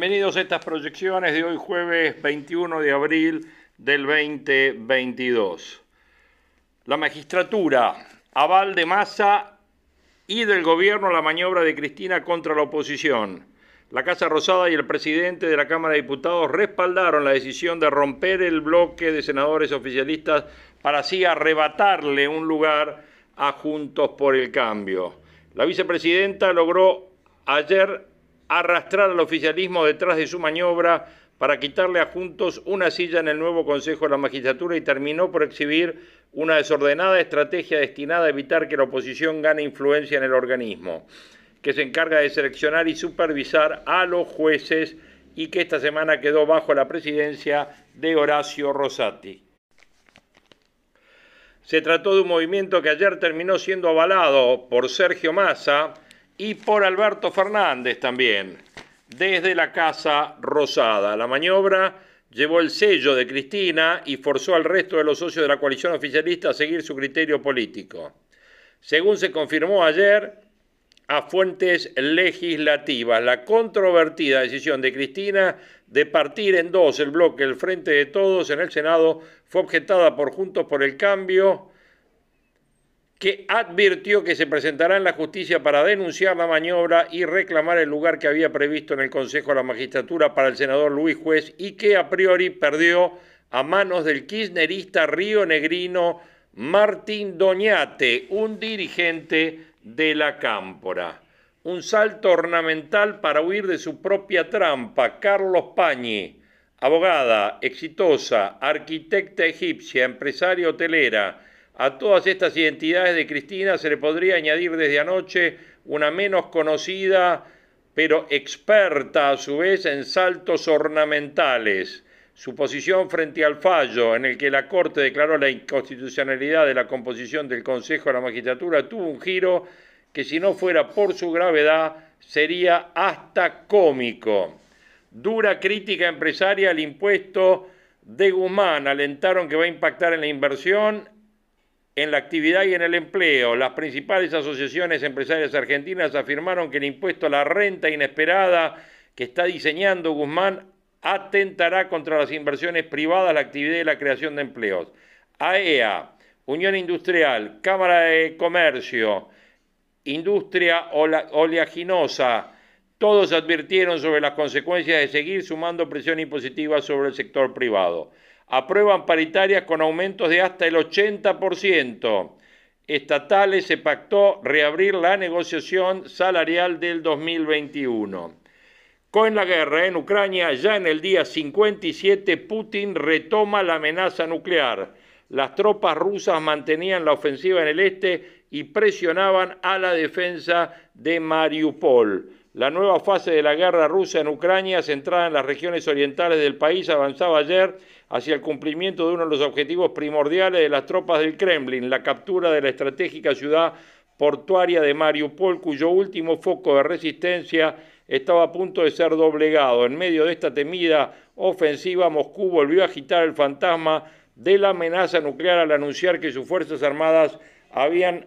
Bienvenidos a estas proyecciones de hoy jueves 21 de abril del 2022. La magistratura, aval de masa y del gobierno la maniobra de Cristina contra la oposición. La Casa Rosada y el presidente de la Cámara de Diputados respaldaron la decisión de romper el bloque de senadores oficialistas para así arrebatarle un lugar a Juntos por el Cambio. La vicepresidenta logró ayer arrastrar al oficialismo detrás de su maniobra para quitarle a Juntos una silla en el nuevo Consejo de la Magistratura y terminó por exhibir una desordenada estrategia destinada a evitar que la oposición gane influencia en el organismo, que se encarga de seleccionar y supervisar a los jueces y que esta semana quedó bajo la presidencia de Horacio Rosati. Se trató de un movimiento que ayer terminó siendo avalado por Sergio Massa, y por Alberto Fernández también, desde la Casa Rosada. La maniobra llevó el sello de Cristina y forzó al resto de los socios de la coalición oficialista a seguir su criterio político. Según se confirmó ayer a fuentes legislativas, la controvertida decisión de Cristina de partir en dos el bloque el Frente de Todos en el Senado fue objetada por Juntos por el Cambio, que advirtió que se presentará en la justicia para denunciar la maniobra y reclamar el lugar que había previsto en el Consejo de la Magistratura para el senador Luis Juez y que a priori perdió a manos del kirchnerista río negrino Martín Doñate, un dirigente de la Cámpora. Un salto ornamental para huir de su propia trampa. Carlos Pañi, abogada, exitosa, arquitecta egipcia, empresaria hotelera, a todas estas identidades de Cristina se le podría añadir desde anoche una menos conocida, pero experta a su vez en saltos ornamentales. Su posición frente al fallo en el que la Corte declaró la inconstitucionalidad de la composición del Consejo de la Magistratura tuvo un giro que si no fuera por su gravedad sería hasta cómico. Dura crítica empresaria al impuesto de Guzmán alentaron que va a impactar en la inversión en la actividad y en el empleo. Las principales asociaciones empresarias argentinas afirmaron que el impuesto a la renta inesperada que está diseñando Guzmán atentará contra las inversiones privadas, la actividad y la creación de empleos. AEA, e Unión Industrial, Cámara de Comercio, Industria Oleaginosa, todos advirtieron sobre las consecuencias de seguir sumando presión impositiva sobre el sector privado aprueban paritarias con aumentos de hasta el 80%. Estatales se pactó reabrir la negociación salarial del 2021. Con la guerra en Ucrania, ya en el día 57, Putin retoma la amenaza nuclear. Las tropas rusas mantenían la ofensiva en el este y presionaban a la defensa de Mariupol. La nueva fase de la guerra rusa en Ucrania, centrada en las regiones orientales del país, avanzaba ayer hacia el cumplimiento de uno de los objetivos primordiales de las tropas del Kremlin, la captura de la estratégica ciudad portuaria de Mariupol, cuyo último foco de resistencia estaba a punto de ser doblegado. En medio de esta temida ofensiva, Moscú volvió a agitar el fantasma de la amenaza nuclear al anunciar que sus Fuerzas Armadas habían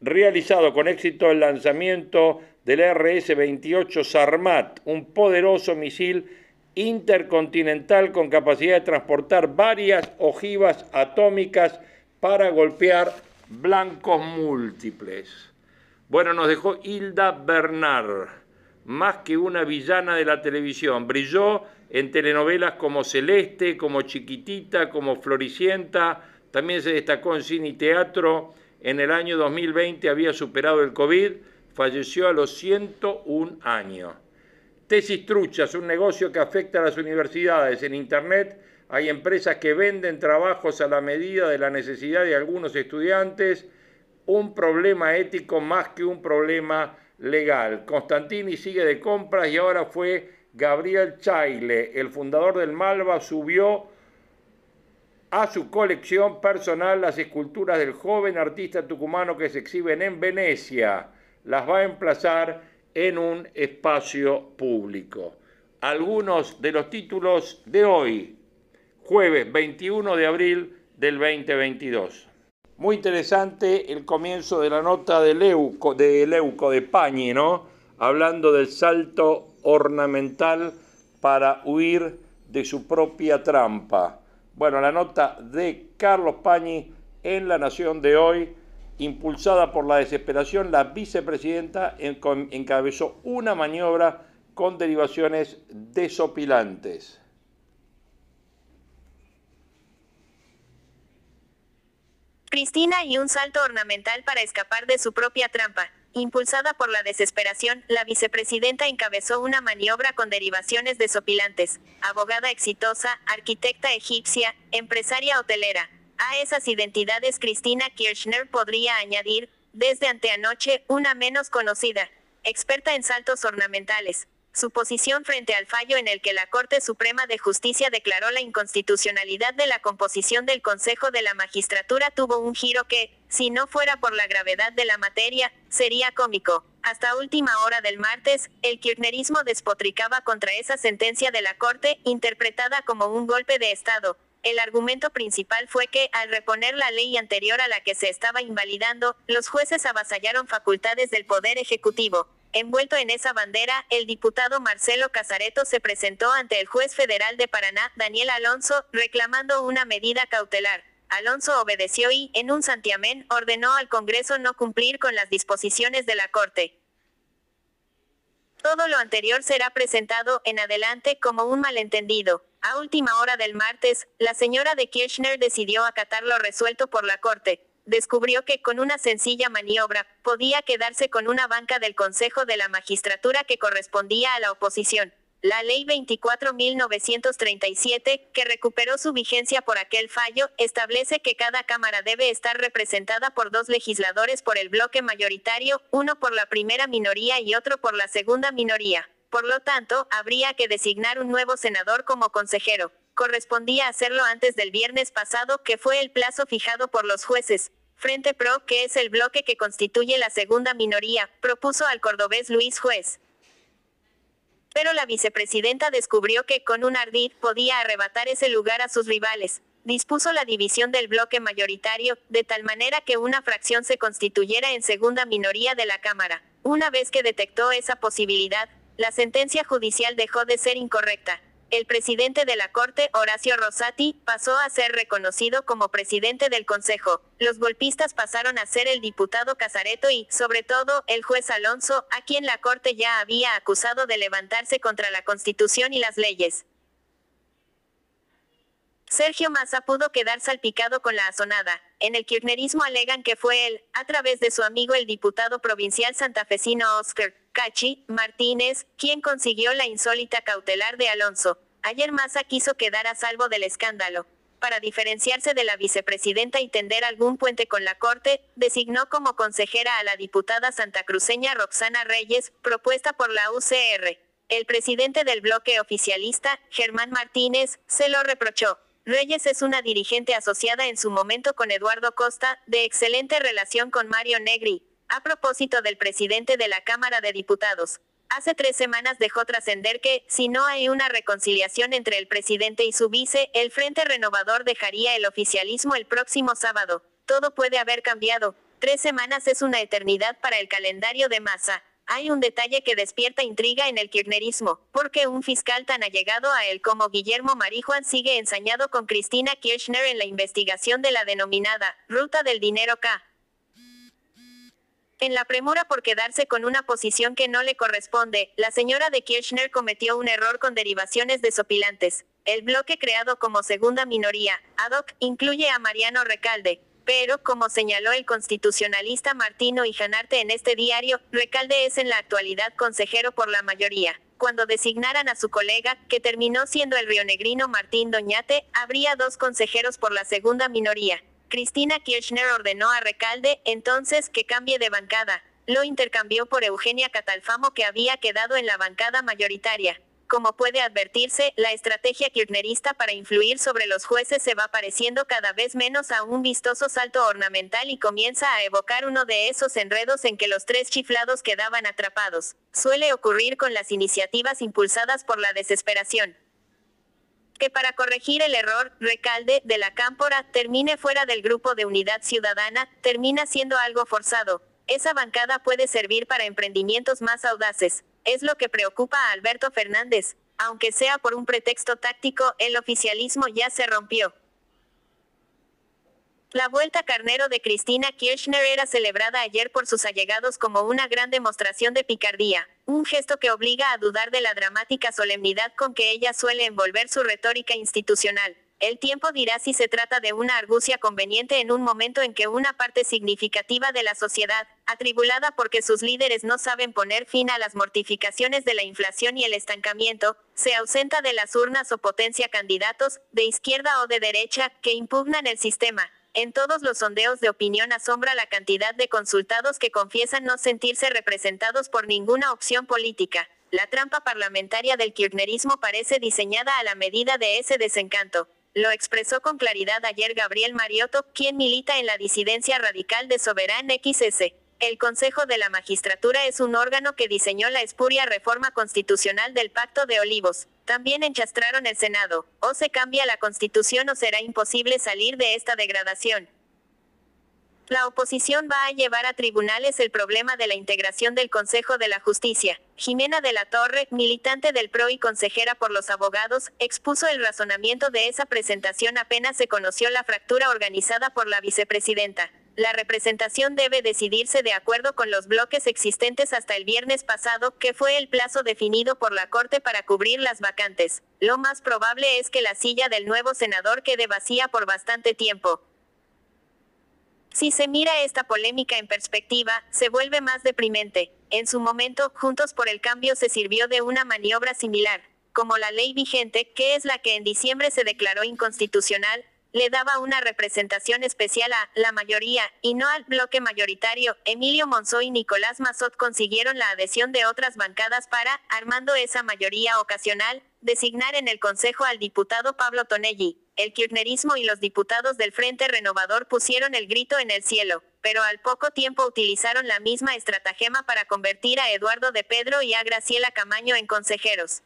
realizado con éxito el lanzamiento del RS-28 Sarmat, un poderoso misil intercontinental con capacidad de transportar varias ojivas atómicas para golpear blancos múltiples. Bueno, nos dejó Hilda Bernard, más que una villana de la televisión. Brilló en telenovelas como Celeste, como Chiquitita, como Floricienta. También se destacó en cine y teatro. En el año 2020 había superado el COVID falleció a los 101 años. Tesis truchas, un negocio que afecta a las universidades. En Internet hay empresas que venden trabajos a la medida de la necesidad de algunos estudiantes. Un problema ético más que un problema legal. Constantini sigue de compras y ahora fue Gabriel Chaile, el fundador del Malva, subió a su colección personal las esculturas del joven artista tucumano que se exhiben en Venecia. Las va a emplazar en un espacio público. Algunos de los títulos de hoy, jueves 21 de abril del 2022. Muy interesante el comienzo de la nota de Leuco, de Leuco, de Pañi, ¿no? Hablando del salto ornamental para huir de su propia trampa. Bueno, la nota de Carlos Pañi en La Nación de hoy, impulsada por la desesperación, la vicepresidenta encabezó una maniobra con derivaciones desopilantes. Cristina y un salto ornamental para escapar de su propia trampa. Impulsada por la desesperación, la vicepresidenta encabezó una maniobra con derivaciones desopilantes. Abogada exitosa, arquitecta egipcia, empresaria hotelera. A esas identidades Cristina Kirchner podría añadir, desde anteanoche, una menos conocida. Experta en saltos ornamentales. Su posición frente al fallo en el que la Corte Suprema de Justicia declaró la inconstitucionalidad de la composición del Consejo de la Magistratura tuvo un giro que, si no fuera por la gravedad de la materia, sería cómico. Hasta última hora del martes, el kirchnerismo despotricaba contra esa sentencia de la Corte, interpretada como un golpe de Estado. El argumento principal fue que, al reponer la ley anterior a la que se estaba invalidando, los jueces avasallaron facultades del Poder Ejecutivo. Envuelto en esa bandera, el diputado Marcelo Casareto se presentó ante el juez federal de Paraná, Daniel Alonso, reclamando una medida cautelar. Alonso obedeció y, en un santiamén, ordenó al Congreso no cumplir con las disposiciones de la Corte. Todo lo anterior será presentado en adelante como un malentendido. A última hora del martes, la señora de Kirchner decidió acatar lo resuelto por la Corte descubrió que con una sencilla maniobra, podía quedarse con una banca del Consejo de la Magistratura que correspondía a la oposición. La Ley 24.937, que recuperó su vigencia por aquel fallo, establece que cada Cámara debe estar representada por dos legisladores por el bloque mayoritario, uno por la primera minoría y otro por la segunda minoría. Por lo tanto, habría que designar un nuevo senador como consejero correspondía hacerlo antes del viernes pasado, que fue el plazo fijado por los jueces. Frente Pro, que es el bloque que constituye la segunda minoría, propuso al cordobés Luis Juez. Pero la vicepresidenta descubrió que con un ardid podía arrebatar ese lugar a sus rivales. Dispuso la división del bloque mayoritario, de tal manera que una fracción se constituyera en segunda minoría de la Cámara. Una vez que detectó esa posibilidad, la sentencia judicial dejó de ser incorrecta el presidente de la Corte, Horacio Rosati, pasó a ser reconocido como presidente del Consejo. Los golpistas pasaron a ser el diputado Casareto y, sobre todo, el juez Alonso, a quien la Corte ya había acusado de levantarse contra la Constitución y las leyes. Sergio Massa pudo quedar salpicado con la azonada. En el kirchnerismo alegan que fue él, a través de su amigo el diputado provincial santafesino Oscar Cachi Martínez, quien consiguió la insólita cautelar de Alonso. Ayer Massa quiso quedar a salvo del escándalo. Para diferenciarse de la vicepresidenta y tender algún puente con la Corte, designó como consejera a la diputada santacruceña Roxana Reyes, propuesta por la UCR. El presidente del bloque oficialista, Germán Martínez, se lo reprochó. Reyes es una dirigente asociada en su momento con Eduardo Costa, de excelente relación con Mario Negri. A propósito del presidente de la Cámara de Diputados, hace tres semanas dejó trascender que, si no hay una reconciliación entre el presidente y su vice, el Frente Renovador dejaría el oficialismo el próximo sábado. Todo puede haber cambiado. Tres semanas es una eternidad para el calendario de masa. Hay un detalle que despierta intriga en el kirchnerismo, porque un fiscal tan allegado a él como Guillermo Marijuán sigue ensañado con Cristina Kirchner en la investigación de la denominada Ruta del Dinero K. En la premura por quedarse con una posición que no le corresponde, la señora de Kirchner cometió un error con derivaciones desopilantes. El bloque creado como segunda minoría, ad hoc, incluye a Mariano Recalde, pero, como señaló el constitucionalista Martino Janarte en este diario, Recalde es en la actualidad consejero por la mayoría. cuando designaran a su colega, que terminó siendo el rionegrino Martín Doñate, habría dos consejeros por la segunda minoría. Cristina Kirchner ordenó a Recalde, entonces, que cambie de bancada. Lo intercambió por Eugenia Catalfamo que había quedado en la bancada mayoritaria. Como puede advertirse, la estrategia kirchnerista para influir sobre los jueces se va pareciendo cada vez menos a un vistoso salto ornamental y comienza a evocar uno de esos enredos en que los tres chiflados quedaban atrapados. Suele ocurrir con las iniciativas impulsadas por la desesperación. Que para corregir el error, Recalde, de la Cámpora, termine fuera del grupo de unidad ciudadana, termina siendo algo forzado. Esa bancada puede servir para emprendimientos más audaces. Es lo que preocupa a Alberto Fernández. Aunque sea por un pretexto táctico, el oficialismo ya se rompió. La vuelta carnero de Cristina Kirchner era celebrada ayer por sus allegados como una gran demostración de picardía, un gesto que obliga a dudar de la dramática solemnidad con que ella suele envolver su retórica institucional. El tiempo dirá si se trata de una argucia conveniente en un momento en que una parte significativa de la sociedad, atribulada porque sus líderes no saben poner fin a las mortificaciones de la inflación y el estancamiento, se ausenta de las urnas o potencia candidatos, de izquierda o de derecha, que impugnan el sistema. En todos los sondeos de opinión asombra la cantidad de consultados que confiesan no sentirse representados por ninguna opción política. La trampa parlamentaria del kirchnerismo parece diseñada a la medida de ese desencanto. Lo expresó con claridad ayer Gabriel Mariotto, quien milita en la disidencia radical de Soberán XS. El Consejo de la Magistratura es un órgano que diseñó la espuria reforma constitucional del Pacto de Olivos. También enchastraron el Senado. O se cambia la constitución o será imposible salir de esta degradación. La oposición va a llevar a tribunales el problema de la integración del Consejo de la Justicia. Jimena de la Torre, militante del PRO y consejera por los abogados, expuso el razonamiento de esa presentación apenas se conoció la fractura organizada por la vicepresidenta. La representación debe decidirse de acuerdo con los bloques existentes hasta el viernes pasado, que fue el plazo definido por la Corte para cubrir las vacantes. Lo más probable es que la silla del nuevo senador quede vacía por bastante tiempo. Si se mira esta polémica en perspectiva, se vuelve más deprimente. En su momento, Juntos por el Cambio se sirvió de una maniobra similar, como la ley vigente, que es la que en diciembre se declaró inconstitucional, le daba una representación especial a la mayoría, y no al bloque mayoritario. Emilio Monzó y Nicolás Mazot consiguieron la adhesión de otras bancadas para, armando esa mayoría ocasional, designar en el Consejo al diputado Pablo Tonelli. El kirchnerismo y los diputados del Frente Renovador pusieron el grito en el cielo, pero al poco tiempo utilizaron la misma estratagema para convertir a Eduardo de Pedro y a Graciela Camaño en consejeros.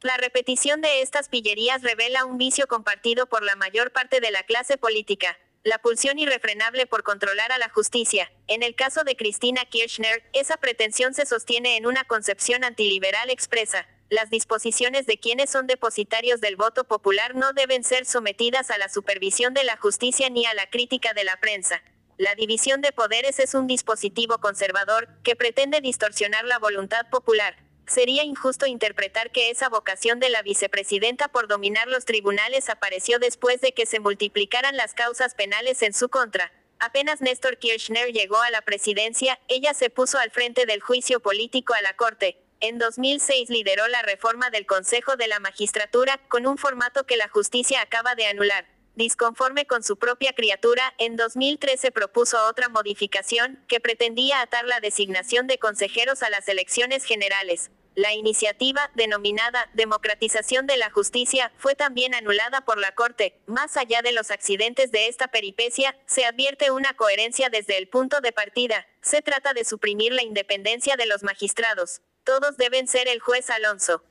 La repetición de estas pillerías revela un vicio compartido por la mayor parte de la clase política, la pulsión irrefrenable por controlar a la justicia. En el caso de Cristina Kirchner, esa pretensión se sostiene en una concepción antiliberal expresa. Las disposiciones de quienes son depositarios del voto popular no deben ser sometidas a la supervisión de la justicia ni a la crítica de la prensa. La división de poderes es un dispositivo conservador, que pretende distorsionar la voluntad popular. Sería injusto interpretar que esa vocación de la vicepresidenta por dominar los tribunales apareció después de que se multiplicaran las causas penales en su contra. Apenas Néstor Kirchner llegó a la presidencia, ella se puso al frente del juicio político a la Corte. En 2006 lideró la reforma del Consejo de la Magistratura, con un formato que la justicia acaba de anular. Disconforme con su propia criatura, en 2013 propuso otra modificación, que pretendía atar la designación de consejeros a las elecciones generales. La iniciativa, denominada Democratización de la Justicia, fue también anulada por la Corte. Más allá de los accidentes de esta peripecia, se advierte una coherencia desde el punto de partida. Se trata de suprimir la independencia de los magistrados. Todos deben ser el juez Alonso.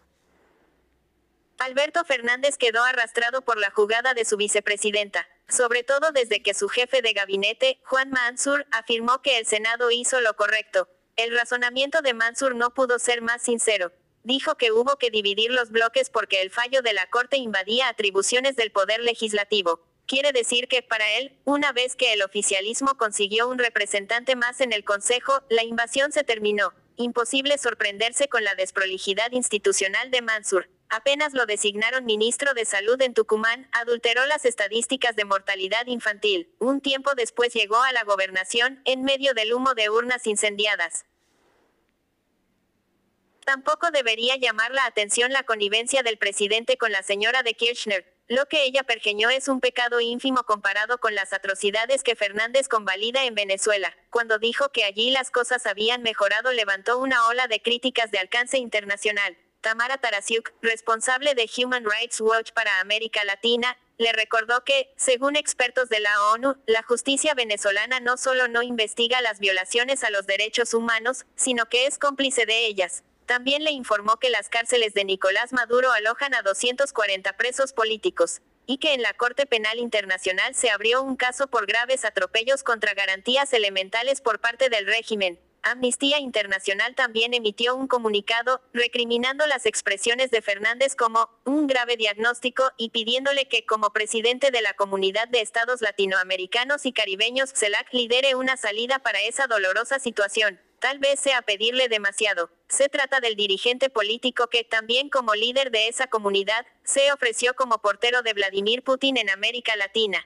Alberto Fernández quedó arrastrado por la jugada de su vicepresidenta, sobre todo desde que su jefe de gabinete, Juan Mansur, afirmó que el Senado hizo lo correcto. El razonamiento de Mansur no pudo ser más sincero. Dijo que hubo que dividir los bloques porque el fallo de la Corte invadía atribuciones del Poder Legislativo. Quiere decir que, para él, una vez que el oficialismo consiguió un representante más en el Consejo, la invasión se terminó. Imposible sorprenderse con la desprolijidad institucional de Mansur. Apenas lo designaron ministro de Salud en Tucumán, adulteró las estadísticas de mortalidad infantil. Un tiempo después llegó a la gobernación, en medio del humo de urnas incendiadas. Tampoco debería llamar la atención la connivencia del presidente con la señora de Kirchner. Lo que ella pergeñó es un pecado ínfimo comparado con las atrocidades que Fernández convalida en Venezuela. Cuando dijo que allí las cosas habían mejorado levantó una ola de críticas de alcance internacional. Tamara Tarasiuk, responsable de Human Rights Watch para América Latina, le recordó que, según expertos de la ONU, la justicia venezolana no solo no investiga las violaciones a los derechos humanos, sino que es cómplice de ellas. También le informó que las cárceles de Nicolás Maduro alojan a 240 presos políticos, y que en la Corte Penal Internacional se abrió un caso por graves atropellos contra garantías elementales por parte del régimen. Amnistía Internacional también emitió un comunicado, recriminando las expresiones de Fernández como un grave diagnóstico y pidiéndole que, como presidente de la Comunidad de Estados Latinoamericanos y Caribeños, CELAC lidere una salida para esa dolorosa situación. Tal vez sea pedirle demasiado. Se trata del dirigente político que, también como líder de esa comunidad, se ofreció como portero de Vladimir Putin en América Latina.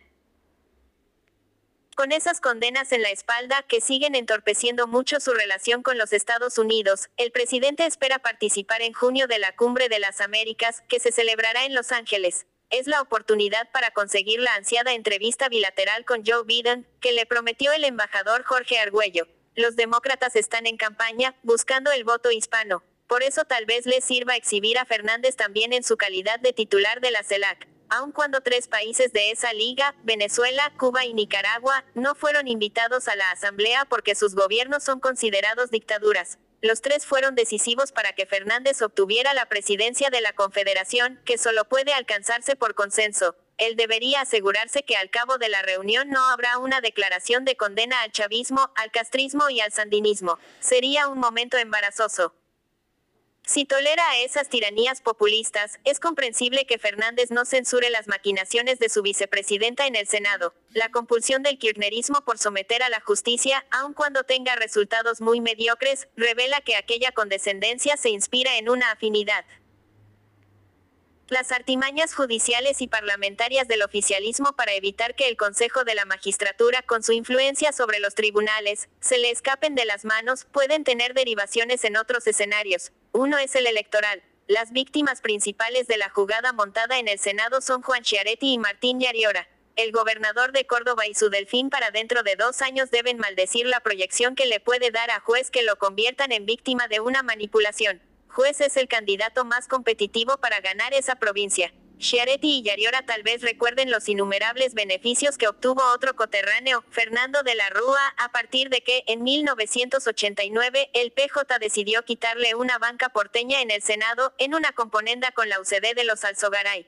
Con esas condenas en la espalda que siguen entorpeciendo mucho su relación con los Estados Unidos, el presidente espera participar en junio de la Cumbre de las Américas, que se celebrará en Los Ángeles. Es la oportunidad para conseguir la ansiada entrevista bilateral con Joe Biden, que le prometió el embajador Jorge Argüello. Los demócratas están en campaña, buscando el voto hispano. Por eso tal vez les sirva exhibir a Fernández también en su calidad de titular de la CELAC. Aun cuando tres países de esa liga, Venezuela, Cuba y Nicaragua, no fueron invitados a la Asamblea porque sus gobiernos son considerados dictaduras. Los tres fueron decisivos para que Fernández obtuviera la presidencia de la Confederación, que solo puede alcanzarse por consenso. Él debería asegurarse que al cabo de la reunión no habrá una declaración de condena al chavismo, al castrismo y al sandinismo. Sería un momento embarazoso. Si tolera a esas tiranías populistas, es comprensible que Fernández no censure las maquinaciones de su vicepresidenta en el Senado. La compulsión del kirchnerismo por someter a la justicia, aun cuando tenga resultados muy mediocres, revela que aquella condescendencia se inspira en una afinidad. Las artimañas judiciales y parlamentarias del oficialismo para evitar que el Consejo de la Magistratura, con su influencia sobre los tribunales, se le escapen de las manos, pueden tener derivaciones en otros escenarios. Uno es el electoral. Las víctimas principales de la jugada montada en el Senado son Juan Chiaretti y Martín Yariora. El gobernador de Córdoba y su delfín para dentro de dos años deben maldecir la proyección que le puede dar a juez que lo conviertan en víctima de una manipulación juez es el candidato más competitivo para ganar esa provincia. Chiaretti y Yariora tal vez recuerden los innumerables beneficios que obtuvo otro coterráneo, Fernando de la Rúa, a partir de que, en 1989, el PJ decidió quitarle una banca porteña en el Senado, en una componenda con la UCD de los Alzogaray.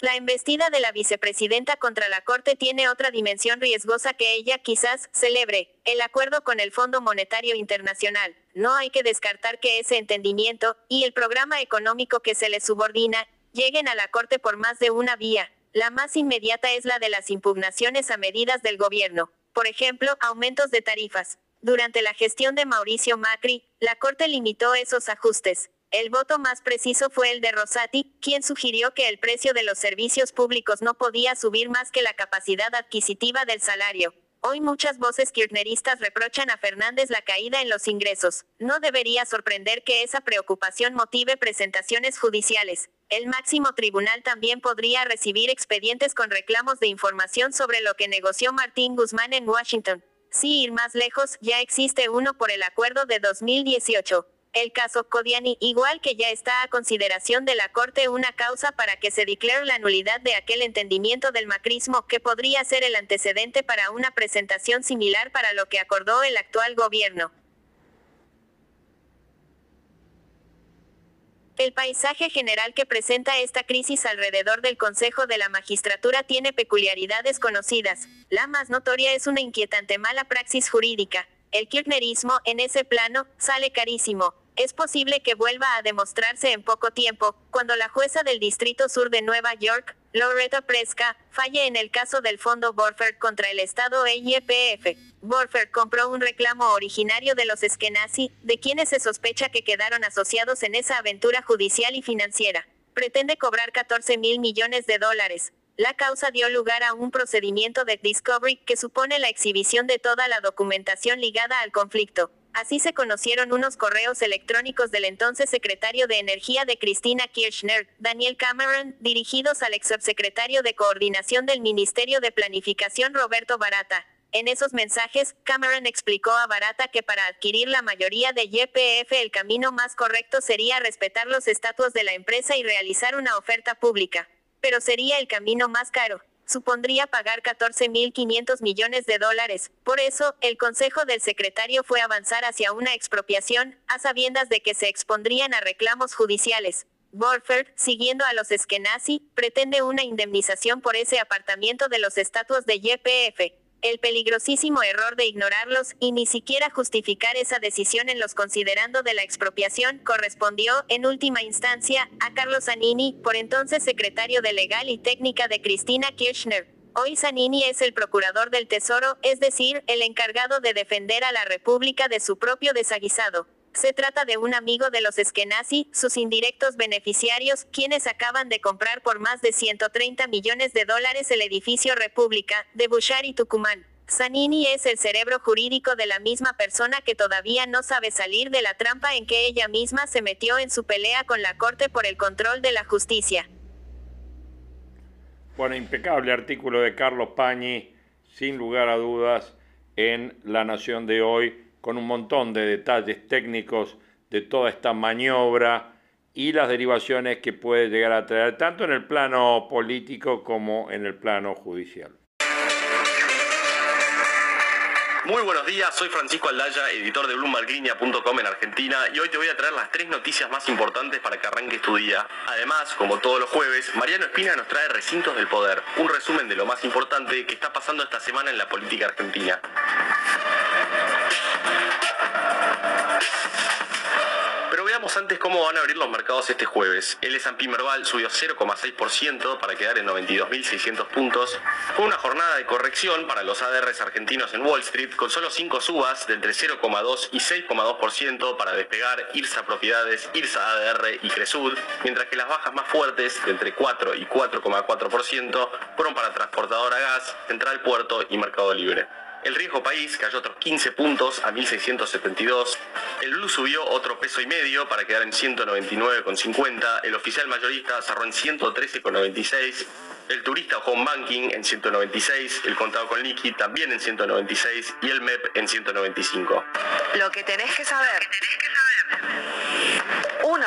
La embestida de la vicepresidenta contra la Corte tiene otra dimensión riesgosa que ella quizás celebre, el acuerdo con el Fondo Monetario Internacional. No hay que descartar que ese entendimiento, y el programa económico que se le subordina, lleguen a la Corte por más de una vía. La más inmediata es la de las impugnaciones a medidas del gobierno. Por ejemplo, aumentos de tarifas. Durante la gestión de Mauricio Macri, la Corte limitó esos ajustes. El voto más preciso fue el de Rosati, quien sugirió que el precio de los servicios públicos no podía subir más que la capacidad adquisitiva del salario. Hoy muchas voces kirchneristas reprochan a Fernández la caída en los ingresos. No debería sorprender que esa preocupación motive presentaciones judiciales. El máximo tribunal también podría recibir expedientes con reclamos de información sobre lo que negoció Martín Guzmán en Washington. Si ir más lejos, ya existe uno por el acuerdo de 2018. El caso Codiani, igual que ya está a consideración de la Corte una causa para que se declare la nulidad de aquel entendimiento del macrismo que podría ser el antecedente para una presentación similar para lo que acordó el actual gobierno. El paisaje general que presenta esta crisis alrededor del Consejo de la Magistratura tiene peculiaridades conocidas. La más notoria es una inquietante mala praxis jurídica. El kirchnerismo, en ese plano, sale carísimo es posible que vuelva a demostrarse en poco tiempo, cuando la jueza del Distrito Sur de Nueva York, Loretta Preska, falle en el caso del fondo Borfer contra el Estado EIPF. Borfer compró un reclamo originario de los Eskenazi, de quienes se sospecha que quedaron asociados en esa aventura judicial y financiera. Pretende cobrar 14 mil millones de dólares. La causa dio lugar a un procedimiento de discovery que supone la exhibición de toda la documentación ligada al conflicto. Así se conocieron unos correos electrónicos del entonces secretario de Energía de Cristina Kirchner, Daniel Cameron, dirigidos al ex subsecretario de Coordinación del Ministerio de Planificación Roberto Barata. En esos mensajes, Cameron explicó a Barata que para adquirir la mayoría de YPF el camino más correcto sería respetar los estatutos de la empresa y realizar una oferta pública. Pero sería el camino más caro supondría pagar 14.500 millones de dólares. Por eso, el consejo del secretario fue avanzar hacia una expropiación, a sabiendas de que se expondrían a reclamos judiciales. Borfer, siguiendo a los Eskenazi, pretende una indemnización por ese apartamiento de los estatutos de YPF el peligrosísimo error de ignorarlos y ni siquiera justificar esa decisión en los considerando de la expropiación correspondió, en última instancia, a Carlos Zanini, por entonces secretario de Legal y Técnica de Cristina Kirchner. Hoy Zanini es el procurador del Tesoro, es decir, el encargado de defender a la República de su propio desaguisado. Se trata de un amigo de los Eskenazi, sus indirectos beneficiarios, quienes acaban de comprar por más de 130 millones de dólares el edificio República, de Bushar y Tucumán. Zanini es el cerebro jurídico de la misma persona que todavía no sabe salir de la trampa en que ella misma se metió en su pelea con la Corte por el control de la justicia. Bueno, impecable artículo de Carlos Pañi, sin lugar a dudas, en La Nación de hoy con un montón de detalles técnicos de toda esta maniobra y las derivaciones que puede llegar a traer tanto en el plano político como en el plano judicial. Muy buenos días, soy Francisco Aldaya, editor de BloombergLinea.com en Argentina y hoy te voy a traer las tres noticias más importantes para que arranques tu día. Además, como todos los jueves, Mariano Espina nos trae Recintos del Poder, un resumen de lo más importante que está pasando esta semana en la política argentina. Pero veamos antes cómo van a abrir los mercados este jueves. El S&P Merval subió 0,6% para quedar en 92.600 puntos. Fue una jornada de corrección para los ADRs argentinos en Wall Street con solo 5 subas de entre 0,2 y 6,2% para despegar IRSA Propiedades, IRSA ADR y Cresud, mientras que las bajas más fuertes de entre 4 y 4,4% fueron para Transportadora Gas, Central Puerto y Mercado Libre. El riesgo país cayó otros 15 puntos a 1672. El blue subió otro peso y medio para quedar en 199,50. El oficial mayorista cerró en 113,96. El turista home banking en 196, el contado con liqui también en 196 y el MEP en 195. Lo que tenés que saber. 1.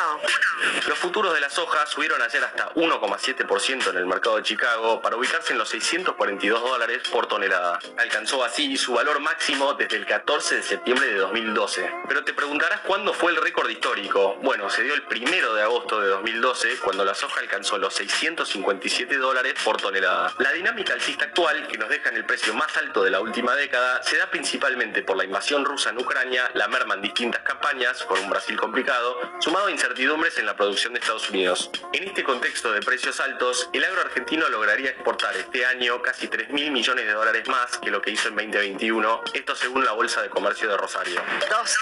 Los futuros de la soja subieron ayer hasta 1,7% en el mercado de Chicago para ubicarse en los 642 dólares por tonelada. Alcanzó así su valor máximo desde el 14 de septiembre de 2012. Pero te preguntarás cuándo fue el récord histórico. Bueno, se dio el 1 de agosto de 2012 cuando la soja alcanzó los 657 dólares por tonelada. La dinámica alcista actual, que nos deja en el precio más alto de la última década, se da principalmente por la invasión rusa en Ucrania, la merma en distintas campañas, con un Brasil complicado, sumado a incertidumbres en la producción de Estados Unidos. En este contexto de precios altos, el agro argentino lograría exportar este año casi 3 mil millones de dólares más que lo que hizo en 2021, esto según la Bolsa de Comercio de Rosario. 2.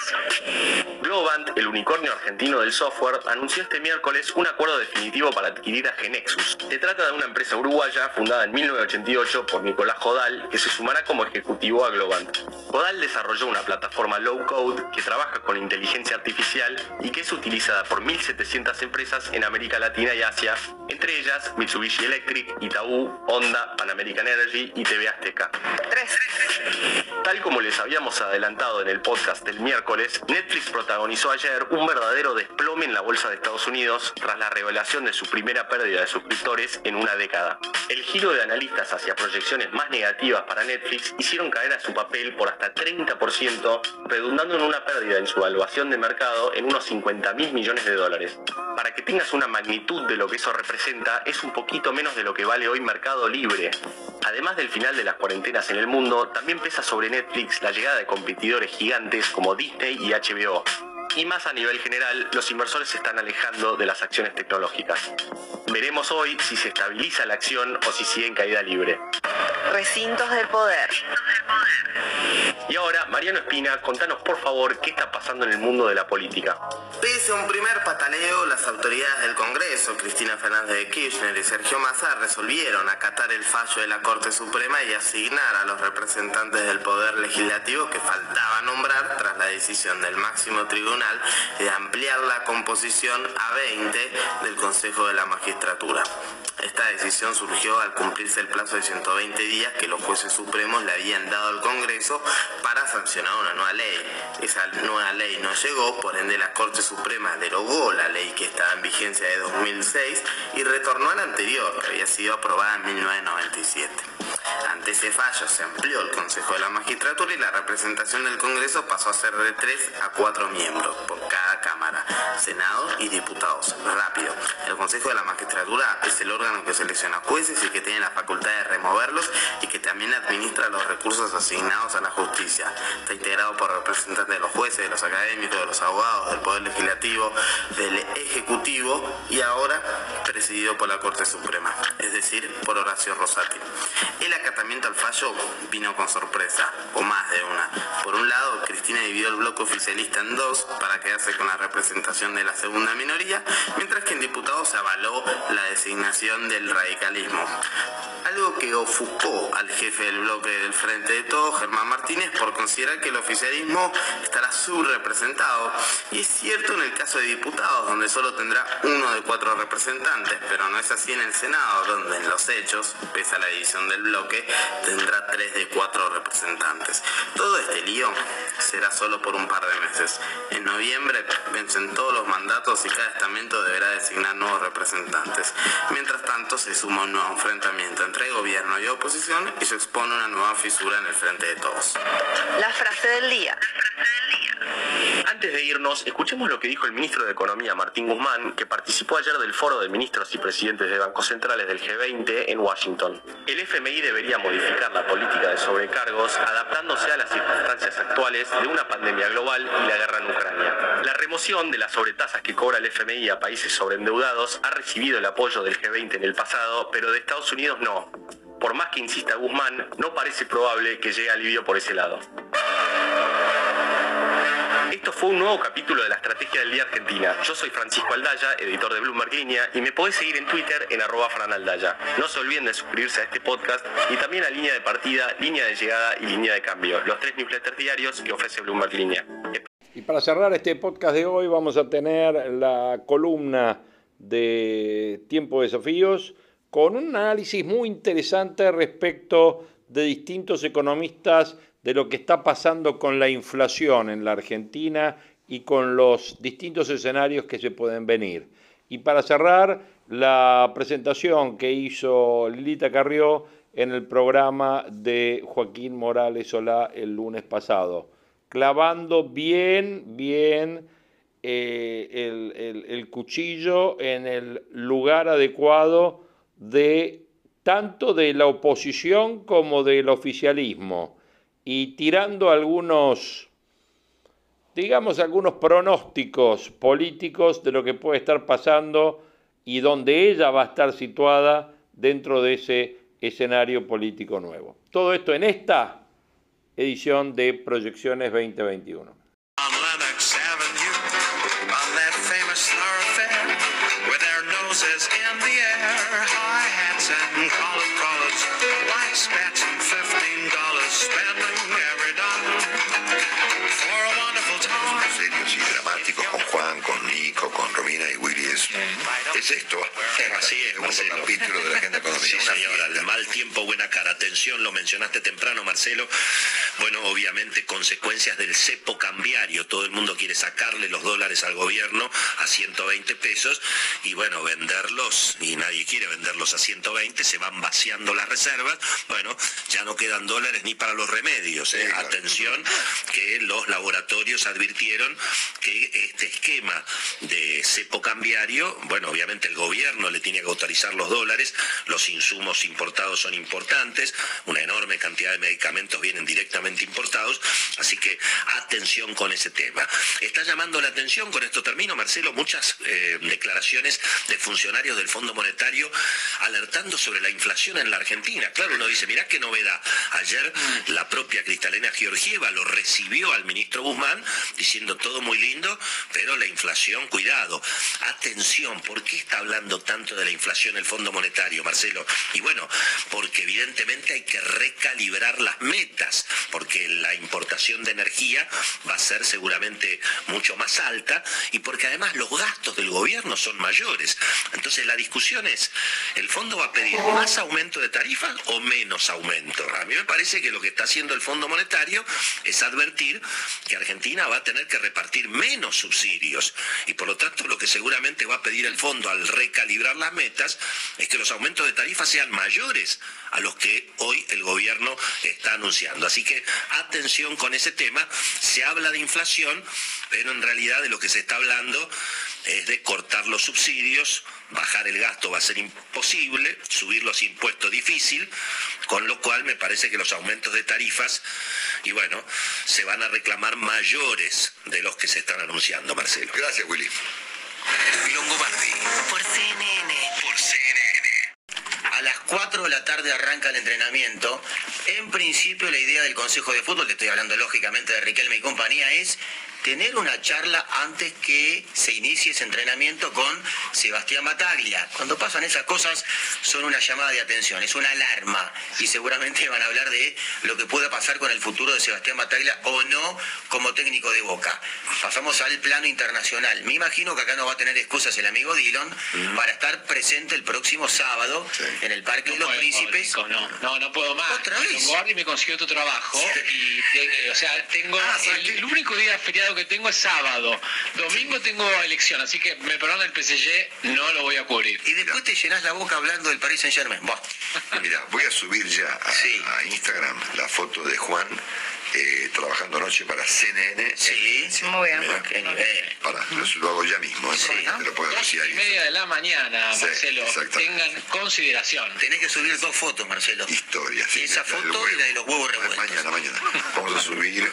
Globant, el unicornio argentino del software, anunció este miércoles un acuerdo definitivo para adquirir a Genexus. Se trata de una empresa uruguaya fundada en 1988 por Nicolás Jodal, que se sumará como ejecutivo a Globant. Jodal desarrolló una plataforma low code que trabaja con inteligencia artificial y que es utilizada por 1.700 empresas en América Latina y Asia, entre ellas Mitsubishi Electric, Itaú, Honda, Pan American Energy y TV Azteca. 3. Tal como les habíamos adelantado en el podcast del miércoles, Netflix protagonizó ayer un verdadero desplome en la bolsa de Estados Unidos tras la revelación de su primera pérdida de suscriptores en una década. El giro de analistas hacia proyecciones más negativas para Netflix hicieron caer a su papel por hasta 30%, redundando en una pérdida en su evaluación de mercado en unos 50 mil millones de dólares. Para que tengas una magnitud de lo que eso representa, es un poquito menos de lo que vale hoy Mercado Libre. Además del final de las cuarentenas en el mundo, también pesa sobre Netflix la llegada de competidores gigantes como Disney y HBO. Y más a nivel general, los inversores se están alejando de las acciones tecnológicas. Veremos hoy si se estabiliza la acción o si sigue en caída libre. Recintos del poder. Y ahora, Mariano Espina, contanos por favor qué está pasando en el mundo de la política. Pese a un primer pataleo, las autoridades del Congreso, Cristina Fernández de Kirchner y Sergio Massa, resolvieron acatar el fallo de la Corte Suprema y asignar a los representantes del Poder Legislativo que faltaba nombrar tras la decisión del máximo tribunal de ampliar la composición a 20 del Consejo de la Magistratura. Esta decisión surgió al cumplirse el plazo de 120 días que los jueces supremos le habían dado al Congreso para sancionar una nueva ley. Esa nueva ley no llegó, por ende la Corte Suprema derogó la ley que estaba en vigencia de 2006 y retornó a la anterior, que había sido aprobada en 1997. Ante ese fallo se amplió el Consejo de la Magistratura y la representación del Congreso pasó a ser de 3 a 4 miembros por cada Cámara, Senado y diputados. Rápido, el Consejo de la Magistratura es el órgano que selecciona jueces y que tiene la facultad de removerlos y que también administra los recursos asignados a la justicia. Está integrado por representantes de los jueces, de los académicos, de los abogados, del Poder Legislativo, del Ejecutivo y ahora presidido por la Corte Suprema, es decir, por Horacio Rosati. El acatamiento al fallo vino con sorpresa, o más de una. Por un lado, Cristina dividió el bloque oficialista en dos para quedarse con la representación de la segunda minoría, mientras que en diputados se avaló la designación del radicalismo. Algo que ofuscó al jefe del bloque del Frente de Todos, Germán Martínez, por considerar que el oficialismo estará subrepresentado. Y es cierto en el caso de diputados, donde solo tendrá uno de cuatro representantes, pero no es así en el Senado, donde en los hechos, pese a la división del bloque, tendrá tres de cuatro representantes. Todo este lío será solo por un par de meses. En noviembre vencen todos los mandatos y cada estamento deberá designar nuevos representantes. Mientras tanto, se suma un nuevo enfrentamiento entre gobierno y oposición y se expone una nueva fisura en el frente de todos. La frase del día. Antes de irnos, escuchemos lo que dijo el ministro de Economía, Martín Guzmán, que participó ayer del foro de ministros y presidentes de bancos centrales del G20 en Washington. El FMI debería modificar la política de sobrecargos adaptándose a las circunstancias actuales de una pandemia global y la guerra en Ucrania. La remoción de las sobretasas que cobra el FMI a países sobreendeudados ha recibido el apoyo del G20 en el pasado, pero de Estados Unidos no. Por más que insista Guzmán, no parece probable que llegue alivio por ese lado. Esto fue un nuevo capítulo de la Estrategia del Día Argentina. Yo soy Francisco Aldaya, editor de Bloomberg Línea, y me podés seguir en Twitter en arroba franaldaya. No se olviden de suscribirse a este podcast y también a Línea de Partida, Línea de Llegada y Línea de Cambio, los tres newsletters diarios que ofrece Bloomberg Línea. Y para cerrar este podcast de hoy vamos a tener la columna de Tiempo de Desafíos con un análisis muy interesante respecto de distintos economistas de lo que está pasando con la inflación en la Argentina y con los distintos escenarios que se pueden venir. Y para cerrar, la presentación que hizo Lilita Carrió en el programa de Joaquín Morales Solá el lunes pasado, clavando bien, bien eh, el, el- el cuchillo en el lugar adecuado de tanto de la oposición como del oficialismo y tirando algunos, digamos, algunos pronósticos políticos de lo que puede estar pasando y donde ella va a estar situada dentro de ese escenario político nuevo. Todo esto en esta edición de Proyecciones 2021. Es, es esto. Así es, Marcelo. capítulo de la agenda económica. Sí, señora, el mal tiempo, buena cara. Atención, lo mencionaste temprano, Marcelo. Bueno, obviamente consecuencias del cepo cambiario. Todo el mundo quiere sacarle los dólares al gobierno a 120 pesos y bueno, venderlos, y nadie quiere venderlos a 120, se van vaciando las reservas. Bueno, ya no quedan dólares ni para los remedios. ¿eh? Sí, claro. Atención, que los laboratorios advirtieron que este esquema de cepo cambiario, bueno, obviamente el gobierno le tiene que autorizar los dólares, los insumos importados son importantes, una enorme cantidad de medicamentos vienen directamente importados, así que atención con ese tema. Está llamando la atención, con esto termino, Marcelo, muchas eh, declaraciones de funcionarios del Fondo Monetario alertando sobre la inflación en la Argentina. Claro, uno dice, mirá qué novedad. Ayer la propia Cristalina Georgieva lo recibió al ministro Guzmán diciendo todo muy lindo, pero la inflación, cuidado. ¿Por qué está hablando tanto de la inflación el Fondo Monetario, Marcelo? Y bueno, porque evidentemente hay que recalibrar las metas, porque la importación de energía va a ser seguramente mucho más alta y porque además los gastos del gobierno son mayores. Entonces la discusión es, ¿el fondo va a pedir más aumento de tarifas o menos aumento? A mí me parece que lo que está haciendo el Fondo Monetario es advertir que Argentina va a tener que repartir menos subsidios y por lo tanto lo que seguramente va a pedir el fondo al recalibrar las metas es que los aumentos de tarifas sean mayores a los que hoy el gobierno está anunciando. Así que atención con ese tema, se habla de inflación, pero en realidad de lo que se está hablando es de cortar los subsidios, bajar el gasto va a ser imposible, subir los impuestos difícil, con lo cual me parece que los aumentos de tarifas, y bueno, se van a reclamar mayores de los que se están anunciando, Marcelo. Gracias, Willy. Longobardi. Por CNN. Por CNN. A las 4 de la tarde arranca el entrenamiento. En principio la idea del Consejo de Fútbol, que estoy hablando lógicamente de Riquelme y compañía, es tener una charla antes que se inicie ese entrenamiento con Sebastián Bataglia. Cuando pasan esas cosas son una llamada de atención, es una alarma y seguramente van a hablar de lo que pueda pasar con el futuro de Sebastián Bataglia o no como técnico de Boca. Pasamos al plano internacional. Me imagino que acá no va a tener excusas el amigo Dillon para estar presente el próximo sábado en el Parque de los Príncipes. No, no, no puedo más. ¿Otra vez? Longobardi me consiguió otro trabajo y, o sea, tengo Ah, el único día feriado que tengo es sábado. Domingo tengo elección, así que me perdona el PSG, no lo voy a cubrir. Y después te llenas la boca hablando del Paris Saint Germain. Mira, voy a subir ya a, a Instagram la foto de Juan eh, trabajando anoche para CNN. Sí, Muy bien. Mira, Qué nivel. para, lo, lo hago ya mismo, ¿eh? te lo decir y ahí. media de la mañana, Sí, Marcelo. Tengan consideración. Tenés que subir dos fotos, Marcelo. Historia, sí. Esa foto y la de los huevos huevo. revueltos. Mañana, mañana. Vamos a subir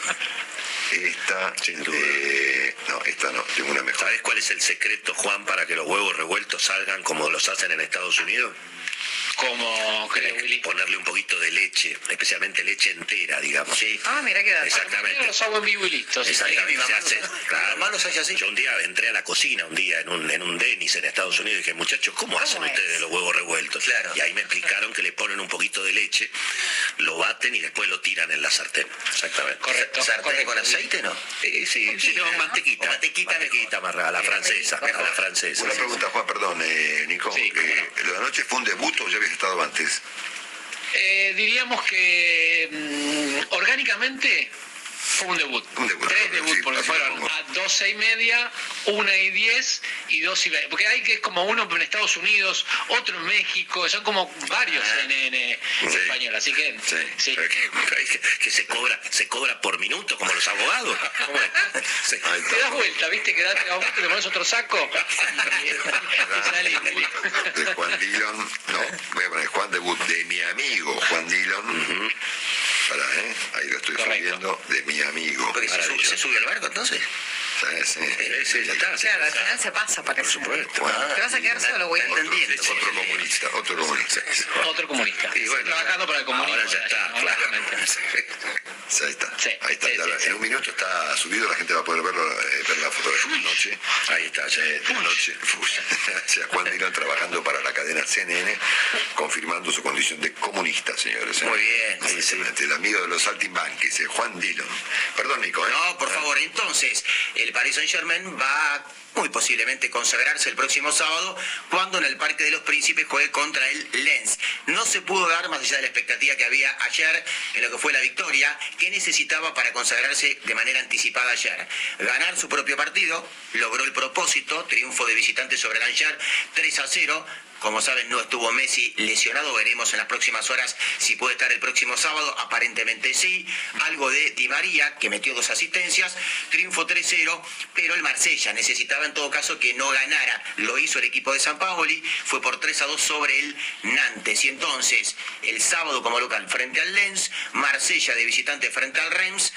esta. eh, no, esta no, tengo una mejor. ¿Sabes cuál es el secreto, Juan, para que los huevos revueltos salgan como los hacen en Estados Unidos? Como que Willy. ponerle un poquito de leche, especialmente leche entera, digamos. Sí. Ah, mira qué dato. Exactamente. Los hago en vivo y listo. Exactamente, mi mamá se lo hace, sabe. claro. Mi mamá los hace así. Yo un día entré a la cocina, un día en un, en un Denis en Estados Unidos, y dije, muchachos, ¿cómo, hacen es? ustedes los huevos revueltos? Claro. Y ahí me explicaron que le ponen un poquito de leche, lo baten y después lo tiran en la sartén. Exactamente. Correcto. ¿Sartén correcto. con aceite no? Eh, sí, sí, no, mantequita. O mantequita mantequita más a la francesa, a la francesa. Una sí, pregunta, Juan, perdón, eh, Nico. Sí, eh, ¿Lo de anoche fue un debut o ya estado antes? Eh, diríamos que mm, orgánicamente fue un debut. Un debut, Tres debuts, porque fueron a 12 y media, una y 10 y dos y 20. Porque hay que es como uno en Estados Unidos, otro en México, son como varios en, en, eh, Sí. español. Así que Sí, que, se cobra, se cobra por minuto como los abogados. Te das vuelta, viste, que das te pones otro saco y, y salís. De Juan Dillon, no, voy a poner Juan debut de mi amigo Juan Dillon. ¿eh? Ahí lo estoy subiendo, de mi amigo. Porque se, sube, se sube al barco entonces. Ya. Claro, al final se pasa, parece. Por supuesto. Te vas a quedar solo, güey. Entendiendo. otro comunista, otro comunista. Otro comunista. Y bueno, Trabajando para el comunismo. Ahora ya está, claro. Ahí está. Sí, Ahí está. sí, ya sí, la- sí. En un minuto está subido, la gente va a poder verlo, eh, ver la fotografía de noche. Ahí está, ya. De noche. O sea, Juan Dillon trabajando para la cadena CNN, confirmando su condición de comunista, señores. ¿eh? Muy bien, sí, El amigo de los saltimbanquis, eh, Juan Dillon. Perdón, Nico, ¿eh? No, por favor, entonces, el Paris Saint Germain va muy posiblemente consagrarse el próximo sábado cuando en el Parque de los Príncipes juegue contra el Lens. No se pudo dar más allá de la expectativa que había ayer en lo que fue la victoria que necesitaba para consagrarse de manera anticipada ayer. Ganar su propio partido, logró el propósito, triunfo de visitante sobre el Angers 3 a 0 Como saben, no estuvo Messi lesionado. Veremos en las próximas horas si puede estar el próximo sábado. Aparentemente sí. Algo de Di María, que metió dos asistencias. Triunfo 3-0, pero el Marsella necesitaba en todo caso que no ganara. Lo hizo el equipo de San Paoli. Fue por 3-2 sobre el Nantes. Y entonces, el sábado como local frente al Lens. Marsella de visitante frente al Reims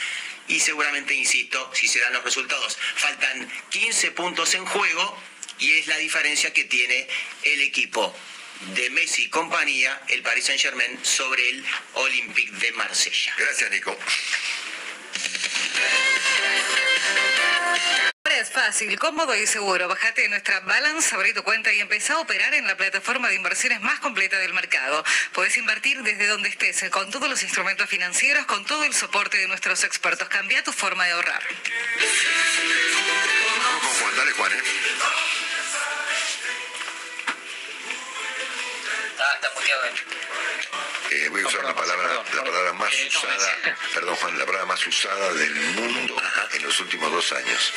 y seguramente, insisto, si se dan los resultados, faltan 15 puntos en juego y es la diferencia que tiene el equipo de Messi y compañía, el Paris Saint Germain, sobre el Olympique de Marsella. Gracias, Nico. Es fácil, cómodo y seguro. Bájate de nuestra Balance, abrí tu cuenta y empezá a operar en la plataforma de inversiones más completa del mercado. Puedes invertir desde donde estés, con todos los instrumentos financieros, con todo el soporte de nuestros expertos. Cambia tu forma de ahorrar. Vamos con Juan, dale Juan, ¿eh? Está él. Eh, voy a usar la palabra, la palabra más usada, perdón Juan, la palabra más usada del mundo en los últimos dos años.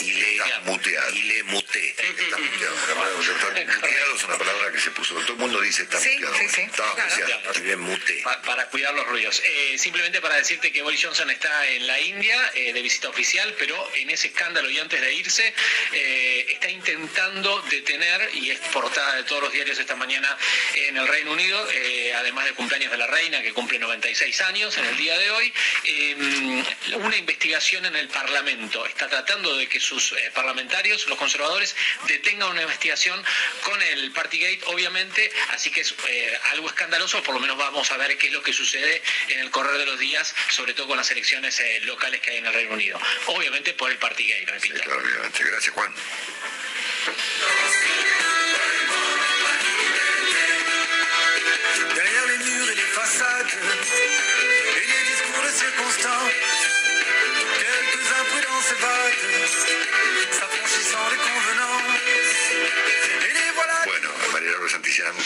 Y le, Estás muteado. y le muté. Estás muteado. La palabra estar muteado es una palabra que se puso. Todo el mundo dice está Sí, muteado. sí, sí, Está claro. le muté. Pa- para cuidar los ruidos. Eh, simplemente para decirte que Boris Johnson está en la India eh, de visita oficial, pero en ese escándalo y antes de irse eh, está intentando detener, y es portada de todos los diarios esta mañana en el Reino Unido, eh, además del cumpleaños de la reina, que cumple 96 años en el día de hoy, eh, una investigación en el Parlamento. Está tratando de que sus eh, parlamentarios, los conservadores, detengan una investigación con el Partygate, obviamente, así que es eh, algo escandaloso, por lo menos vamos a ver qué es lo que sucede en el correr de los días, sobre todo con las elecciones eh, locales que hay en el Reino Unido. Obviamente por el Partygate. Claro, obviamente. Gracias, Juan.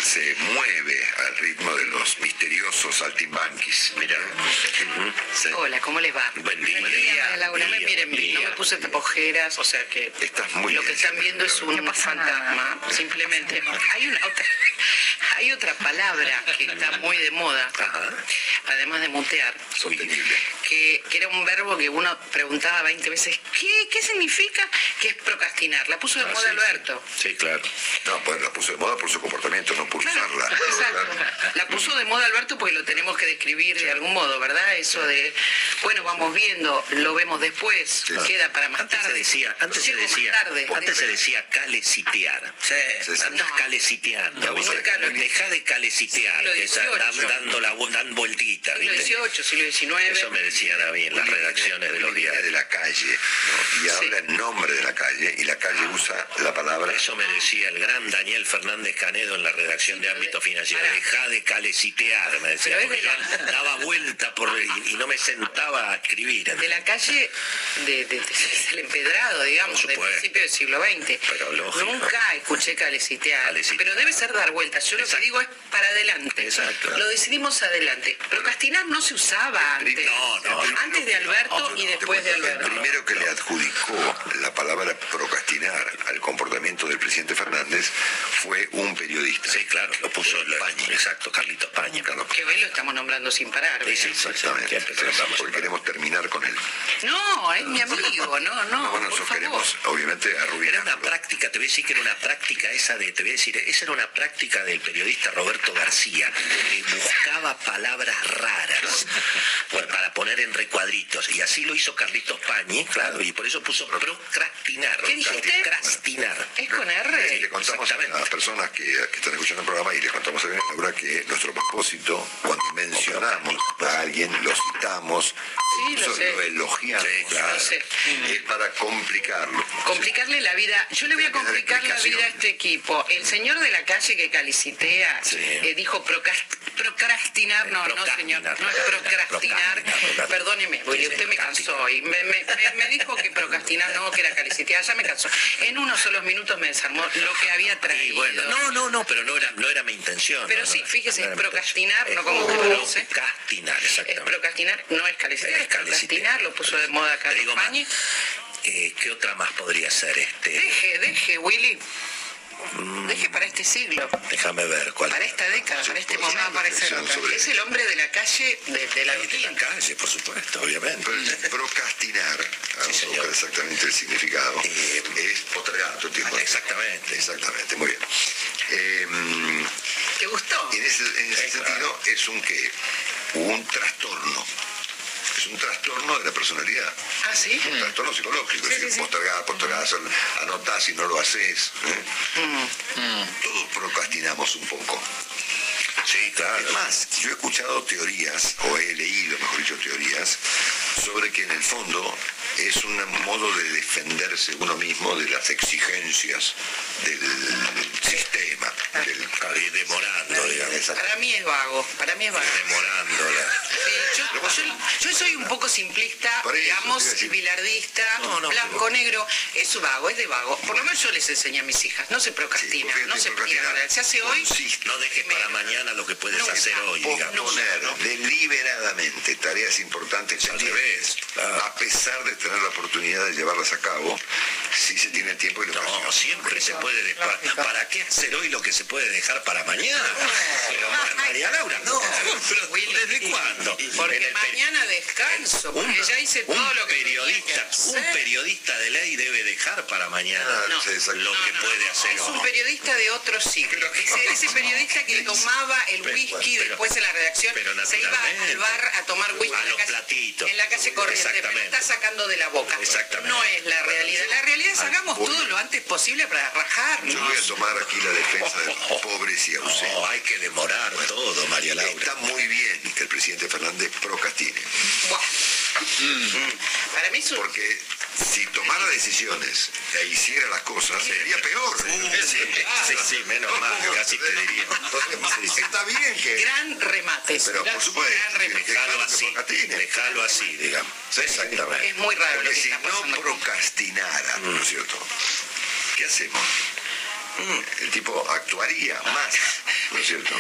Se mueve al ritmo de los misteriosos saltimbanquis. Mira. Sí. Hola, ¿cómo les va? Buen día. Buen día, Laura. No me Buen miren, día. no me puse tapojeras, o sea que Estás muy lo que están viendo es un No fantasma, simplemente. Hay una otra, hay otra palabra que está muy de moda, Ajá. además de mutear, Sostenible. que, que era un verbo que uno preguntaba 20 veces, ¿qué, qué significa? Que es procrastinar. La puso de Ah, moda sí, Alberto. Sí, claro. No, pues la puso de moda por su comportamiento, no por Claro, usarla. Exacto. La puso de moda Alberto porque lo tenemos que describir de algún modo, ¿verdad? Eso de, bueno, vamos viendo, lo vemos después, queda para más Antes se tarde. decía, antes se decía, tarde. antes se decía calecitear. Sí, sí. Andas No. caleciteando. No. Deja de calecitear, que dando la dan vueltitas, Siglo ¿viste? XVIII, siglo XIX. Eso me decían a mí en las redacciones de los Viene de diarios. la calle ¿no? y habla en nombre de la calle y la calle usa la palabra Eso me decía el gran Daniel Fernández Canedo en la redacción de ámbito financiero. Deja de calecitear, me decía, porque de yo daba vuelta por y, y no me sentaba a escribir. de la calle de, de- de- del empedrado, digamos, del principio del siglo XX. Pero lógico. Nunca escuché calecitear, Calecitear. pero debe ser dar vueltas. Yo lo Exacto. que digo es para adelante. Exacto. Lo decidimos adelante. Procrastinar no se usaba antes. No, no. Antes de Alberto y después de Alberto. El primero que le adjudicó la palabra procrastinar al comportamiento del presidente Fernández fue un periodista. Sí, claro, lo puso el Pañi. Exacto, Carlitos Pañi. Carlos Que hoy lo estamos nombrando sin parar. Sí, sí, sí, Exactamente. Porque queremos terminar con él. No, es mi amigo, no, no. bueno, por nosotros favor. queremos, obviamente, Era arruinarlo. una práctica, te voy a decir que era una práctica esa de, te voy a decir, esa era una práctica del periodista Roberto García, que buscaba palabras raras pues, para poner en recuadritos. Y así lo hizo Carlitos Pañi, claro, y por eso puso procrastinar. ¿Qué dijiste? Procrastinar. ¿Es con R? le contamos a las personas que, que están escuchando el programa y les contamos a Laura que nuestro propósito, cuando mencionamos a alguien, lo citamos, Sí, lo incluso sé. lo elogiamos, Sí, claro. Lo sé. es para complicarlo. Complicarle la vida. Yo le voy a complicar la vida a este equipo. El señor de la calle que calicitea Sí. eh, dijo procrastinar. No, no, señor. No es procrastinar. Perdóneme, porque usted me cansó. Y me, me- me- me dijo que procrastinar no, que era calicitar. Ya me cansó. En unos solos minutos me desarmó lo que había traído. bueno, no, no, no, pero no era, no era mi intención. Pero sí, fíjese, es procrastinar, no como usted lo dice. Procrastinar, Es exactamente. procrastinar, no es calicitar, Es procrastinar, lo puso de moda Carlos Pañi. eh, ¿Qué otra más podría ser? este Deje, deje, Willy. Mm. Deje para este siglo. Déjame ver cuál. Para esta década, para este momento. aparecer otra. Es el hombre de la calle, de, de la De la calle, por supuesto, obviamente. Pero procrastinar, exactamente el significado, Eh, es postergar el tiempo. Exactamente. Exactamente, muy bien. Eh, ¿Te gustó? en ese, en ese sentido es un qué? Un trastorno. Es un trastorno de la personalidad. Ah, sí. Un trastorno psicológico. Sí, es decir, sí, postergar, hacer- anotás si no lo haces. ¿eh? Mm. Todos procrastinamos un poco. Sí, claro. Además, yo he escuchado teorías, o he leído, mejor dicho, teorías, sobre que en el fondo es un modo de defenderse uno mismo de las exigencias del sistema. Del, demorando, digamos. Para mí es vago, para mí es vago. Demorándola. Sí, yo, yo- yo soy un poco simplista, eso, digamos, bilardista, No, no, blanco, negro. Es vago, es de vago. Por lo menos yo les enseño a mis hijas. No se procrastina, no se procrastinar tira. Se hace hoy. consiste No dejes para mañana lo que puedes Nunca. hacer hoy, digamos. deliberadamente tareas importantes Al revés, claro. a pesar de tener la oportunidad de llevarlas a cabo, si se tiene el tiempo y la No, siempre se puede dejar. ¿Para qué hacer hoy lo que se puede dejar para mañana? Pero María Laura, no. Pero ¿desde cuándo? Porque mañana descanso, porque un- ya hice todo un lo que periodista, un periodista de ley debe dejar para mañana No, lo que puede hacer Es un periodista de otro siglo. Ese, ese periodista que tomaba el whisky pero- después en la redacción pero se iba naturalmente. al bar a tomar whisky A en la los calle, platitos. en la calle corriente, pero Exactamente. está sacando de la boca. Exactamente. No es la realidad. La realidad es Al hagamos todo lo antes posible para rajar. Yo voy a tomar aquí la defensa de los pobres y ausentes. No, hay que demorar todo, María Laura. Está muy bien que el presidente Fernández procrastine, Buah. Para mí es un... porque si tomara decisiones e hiciera las cosas, sería peor. Sí, sí, sí, menos mal, casi te diría. Está bien que... gran remate. Pero por supuesto, Gran remate. que Déjalo así, déjalo así, digamos. Exactamente. Es muy raro lo Porque que si está pasando. no procrastinara, ¿no es cierto? ¿Qué hacemos? Mm, El tipo actuaría más, ¿no es cierto?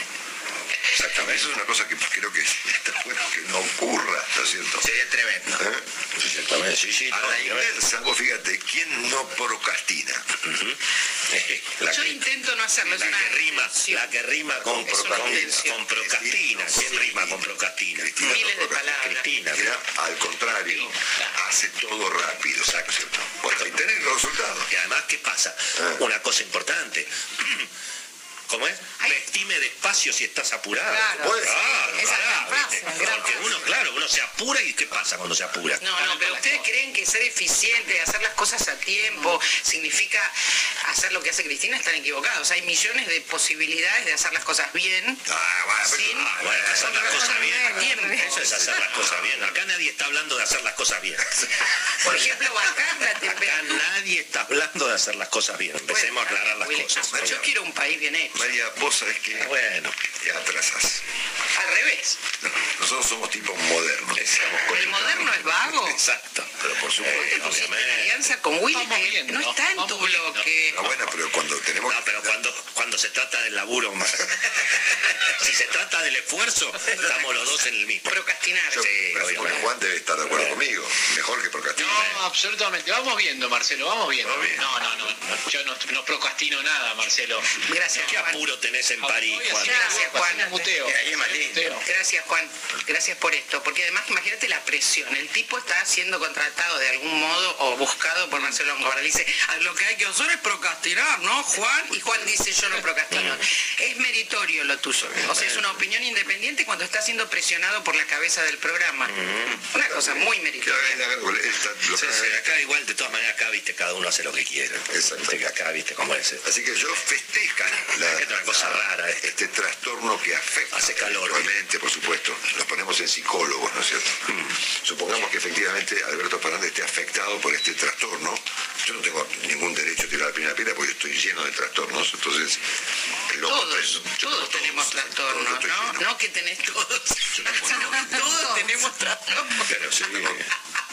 Exactamente. Eso es una cosa que creo que está bueno que no ocurra, ¿no es cierto? Sería tremendo. ¿Eh? Exactamente, sí, sí. A no, la inversa, vos fíjate, ¿quién no procrastina? La Yo que- intento no hacerlo. La una que rima, la que rima con, Es una con, procrastina. ¿Quién rima con procrastina? Cristina Miles no de procrastina. palabras. Cristina. Cristina, al contrario, hace todo rápido, ¿cierto? Bueno, y tenés los resultados. Y además, ¿qué pasa? Ah. Una cosa importante. ¿Cómo es? Vestime despacio si estás apurado. Claro. Pues, Sí, claro, claro, Porque uno, claro, uno se apura y ¿qué pasa cuando se apura? No, no, pero ustedes creen que ser eficiente, hacer las cosas a tiempo, significa hacer lo que hace Cristina, están equivocados. Hay millones de posibilidades de hacer las cosas bien. Ah, bueno, sin- Ah, bueno, hacer las cosas bien. a tiempo. Eso es hacer las cosas bien. Acá nadie está hablando de hacer las cosas bien. Por ejemplo, Acá temperatura. nadie está hablando de hacer las cosas bien. Empecemos a aclarar las cosas. Yo quiero un país bien hecho. María, vos sabés que Bueno, te atrasás. Al revés. No, nosotros somos tipos modernos. Estamos El moderno es vago. exacto. Pero por supuesto. Te pusiste en alianza con Willy, viendo, no está en tu bloque. No, bueno, pero cuando tenemos No, pero cuando, cuando se trata del laburo, más- si se trata del esfuerzo, estamos los dos en el mismo. Procrastinar. Yo Sí, presumo que obviamente. Juan debe estar de acuerdo conmigo. Mejor que procrastinar. No, absolutamente. Vamos viendo, Marcelo, vamos viendo. No, no, no. Yo no, no procrastino nada, Marcelo. Gracias, ¿Qué Juan. Apuro tenés en París, Juan? Gracias, Juan. muteo. Gracias, Juan. Gracias por esto. Porque además, imagínate la presión. El tipo está siendo contratado de algún modo o buscado por Marcelo Longobardi. Dice, "Ah, lo que hay que hacer es procrastinar, ¿no, Juan? Y Juan dice, yo no procrastino. Es meritorio lo tuyo. O sea, es una opinión independiente cuando está siendo presionado por la cabeza del programa. Una cosa muy meritoria. Sí, sí, acá igual, de todas maneras, acá, viste, cada uno hace lo que quiere. Exacto. Acá, viste, cómo es. Así que yo festejo la- Es una cosa rara, eh. este trastorno que afecta Hace calor. Actualmente, por supuesto, nos ponemos en psicólogos, ¿no es cierto? Supongamos que efectivamente Alberto Fernández esté afectado por este trastorno. Yo no tengo ningún derecho a tirar la primera piedra porque estoy lleno de trastornos, entonces lo Todos. Yo todos tengo tenemos todos, trastornos, ¿no? No que tenés todos, todos tenemos trastornos. Sí.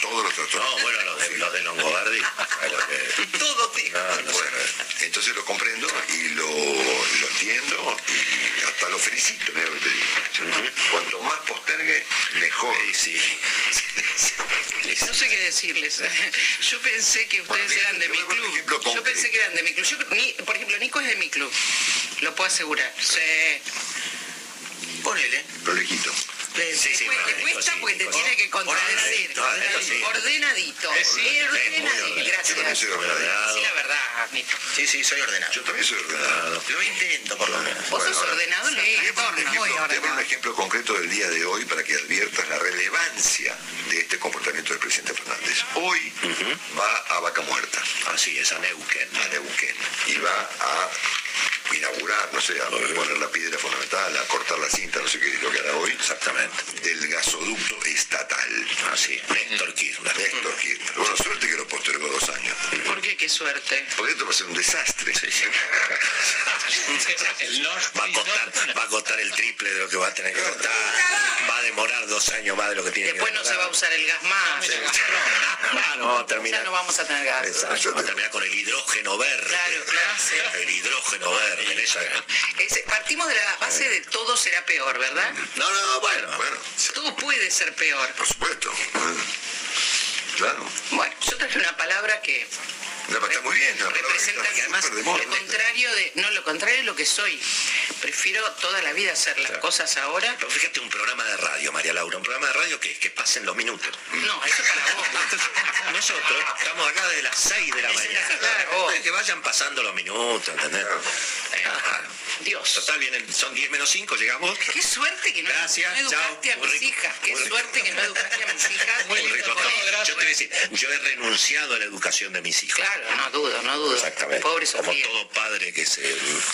Todos los trastornos. No, bueno, los de, los de Longobardi. que- Todos tienen. No, no sé. Bueno, entonces lo comprendo y lo, lo entiendo y hasta lo felicito, mira lo que te digo. Cuanto más postergue, mejor. Sí, sí. No sé qué decirles. Yo pensé que ustedes Bueno, eran de mi club. ejemplo Yo pensé que eran de mi club. Yo, ni- por ejemplo, Nico es de mi club. Lo puedo asegurar. Sí. Ponele. Prolejito. Sí, sí, te cuesta porque te tiene que contradecir. Ordenadito, sí. Ordenadito. Gracias. Yo también soy ordenado. Sí, la verdad, Nito. Sí, sí, soy ordenado. Yo también soy ordenado. Lo intento, por lo menos. Vos sos ordenado en los Te voy a poner un te ejemplo concreto del día de hoy para que adviertas la relevancia de este comportamiento del presidente Fernández. Hoy va a Vaca Muerta, Así es, a Neuquén. a Neuquén, y va a inaugurar, no sé, a poner la piedra fundamental, a cortar la cinta, no sé qué es lo que hará hoy, Exactamente. Del gasoducto estatal. Así, Néstor Kirchner. Néstor Kirchner. Bueno, suerte que lo postergó dos años. ¿Por qué? Qué suerte. Porque esto va a ser un desastre. El Va a, costar, va a costar el triple de lo que va a tener que costar. Va a demorar dos años más de lo que tiene Después que no se va a usar el gas más. Ah, no, vamos a Ya no vamos a tener gas. Exacto, vamos a terminar con el hidrógeno verde. Claro, claro, sí. El hidrógeno verde. en esa- Ese- partimos de la base de todo será peor, ¿verdad? No, no, bueno. Bueno, Todo puede ser peor. por supuesto. Claro. Bueno, yo traje una palabra que No, está muy bien. representa además lo contrario de no lo contrario de lo que soy. Prefiero toda la vida hacer las cosas ahora. Pero fíjate un programa de radio, María Laura, un programa de radio que, que pasen los minutos. No, eso es para vos. Nosotros estamos acá desde las 6 de la mañana. claro. Que vayan pasando los minutos, ¿entendés? Ah, Dios. Total, vienen, son 10 menos 5, llegamos. Qué suerte que no, Gracias, no educaste chao. a mis hijas. Qué suerte que no educaste a mis hijas. Muy rico. Yo te voy a decir, yo he renunciado a la educación de mis hijos. Claro, no dudo, no dudo. Exactamente. Pobre Como Sofía. todo padre que se,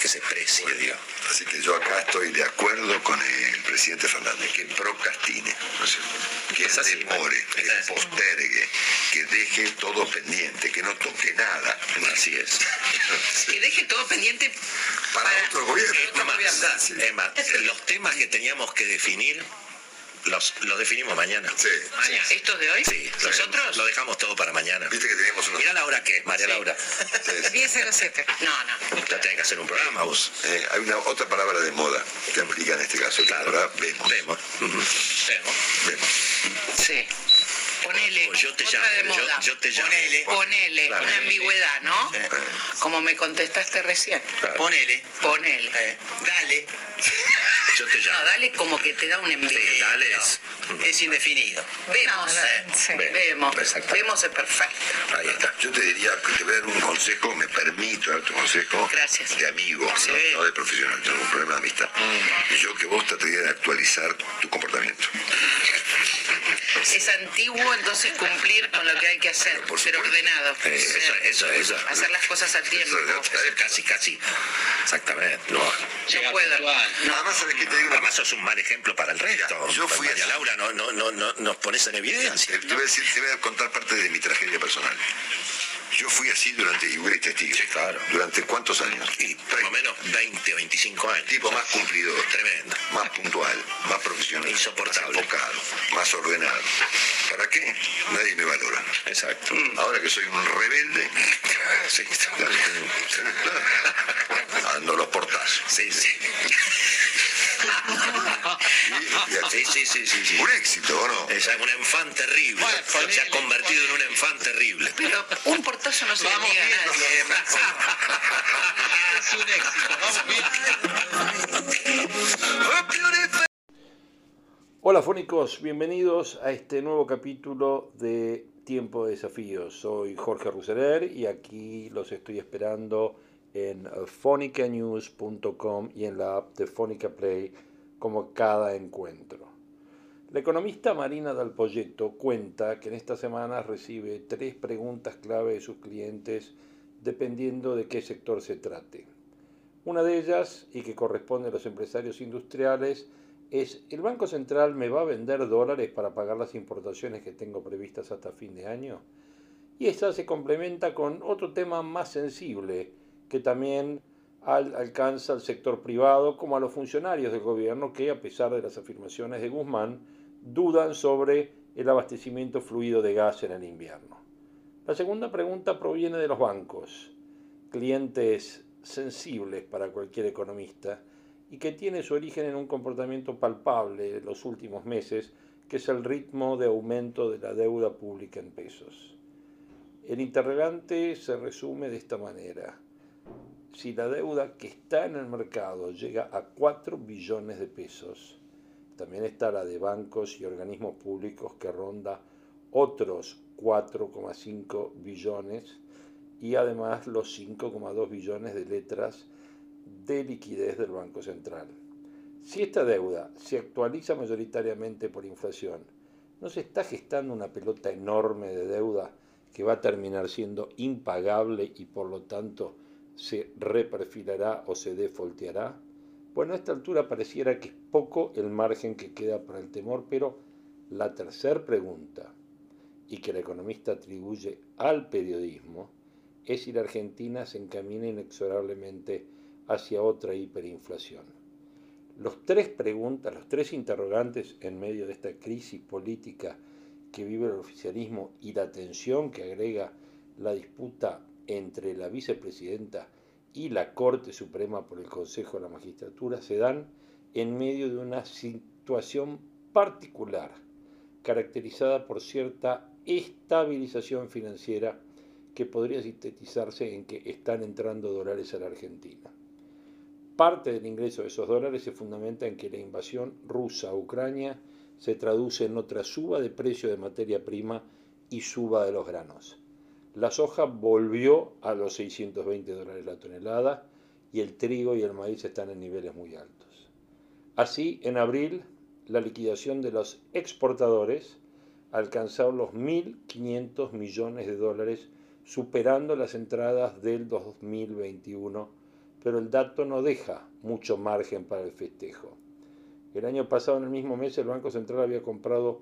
que se precie, digo. Así que yo acá estoy de acuerdo con el presidente Fernández, que procrastine, ¿no es cierto? que Es así, demore, que postergue, que deje todo pendiente, que no toque nada. Así es. Que deje todo pendiente Para otro gobierno. es más, los temas que teníamos que definir, los, los definimos mañana. Sí, sí. ¿Estos de hoy? Sí, ¿Nosotros? Lo dejamos todo para mañana. Viste que teníamos unos... Mirá la hora que es, María Laura. Sí, sí. 10.07. No, no. Ya tenés que hacer un programa vos. Eh, hay una otra palabra de moda que aplica en este caso, Claro. vemos. Vemos. Vemos. Vemos. Sí. Ponele. O yo te otra llamo, de yo- moda. yo te llamo. Ponele. Ponele. Claro. Una ambigüedad, ¿no? Como me contestaste recién. Ponele. Ponele. Eh, dale. Yo te No, llamo. dale como que te da un envío. Sí, dale. es- Es indefinido. Vemos. No, no, sí. Vemos. Vemos es perfecto. Ahí está. Yo te diría que te voy a dar un consejo, me permito darte un consejo Gracias. de amigo, Sí. no, no de profesional, tengo un problema de amistad. Mm. Y yo que vos trataría de actualizar tu comportamiento. Es antiguo, entonces cumplir con lo que hay que hacer. Por Ser ordenado. Eh, Eso, eso, eso. Hacer las cosas a tiempo. Casi, casi. Exactamente. No. No puedo. Nada más sabes que te digo Además sos un mal ejemplo para el resto. Mira, yo fui María a- Laura, no, no, no, no nos pones en evidencia. Te voy, a decir, te voy a contar parte de mi tragedia personal. Yo fui así durante, y hubiera testigo. Sí, claro. ¿Durante cuántos años? Y por lo menos 20 o 25 años. Tipo más cumplidor. Tremendo. Más puntual, más profesional. Insoportable. Más enfocado, más ordenado. ¿Para qué? Nadie me valora. Exacto. Ahora que soy un rebelde, Sí, ando los portazos. sí, sí. Sí, sí, sí, sí, sí. Un éxito, ¿o no? Es un enfant terrible. Se ha convertido en un enfant terrible. Pero un portazo no se le niega a nadie. Es un éxito. Vamos bien. Hola fónicos, bienvenidos a este nuevo capítulo de Tiempo de Desafíos. Soy Jorge Ruseler y aquí los estoy esperando en fonicanews.com y en la app de Fonica Play como cada encuentro. La economista Marina Dal Poyetto cuenta que en esta semana recibe tres preguntas clave de sus clientes dependiendo de qué sector se trate. Una de ellas, y que corresponde a los empresarios industriales, es ¿el Banco Central me va a vender dólares para pagar las importaciones que tengo previstas hasta fin de año? Y esta se complementa con otro tema más sensible, que también al- alcanza al sector privado como a los funcionarios del gobierno que, a pesar de las afirmaciones de Guzmán, dudan sobre el abastecimiento fluido de gas en el invierno. La segunda pregunta proviene de los bancos, clientes sensibles para cualquier economista y que tiene su origen en un comportamiento palpable de los últimos meses, que es el ritmo de aumento de la deuda pública en pesos. El interrogante se resume de esta manera. si la deuda que está en el mercado llega a 4 billones de pesos, también está la de bancos y organismos públicos que ronda otros 4,5 billones y además los 5,2 billones de letras de liquidez del Banco Central. Si esta deuda se actualiza mayoritariamente por inflación, ¿no se está gestando una pelota enorme de deuda que va a terminar siendo impagable y por lo tanto se reperfilará o se defolteará? Bueno, a esta altura pareciera que es poco el margen que queda para el temor, pero la tercera pregunta, y que el economista atribuye al periodismo, es si la Argentina se encamina inexorablemente hacia otra hiperinflación. Los tres preguntas, los tres interrogantes en medio de esta crisis política que vive el oficialismo y la tensión que agrega la disputa entre la vicepresidenta y la Corte Suprema por el Consejo de la Magistratura se dan en medio de una situación particular, caracterizada por cierta estabilización financiera que podría sintetizarse en que están entrando dólares a la Argentina. Parte del ingreso de esos dólares se fundamenta en que la invasión rusa a Ucrania se traduce en otra suba de precio de materia prima y suba de los granos. La soja volvió a los 620 dólares la tonelada y el trigo y el maíz están en niveles muy altos. Así, en abril, la liquidación de los exportadores alcanzó los 1.500 millones de dólares, superando las entradas del 2021, pero el dato no deja mucho margen para el festejo. El año pasado, en el mismo mes, el Banco Central había comprado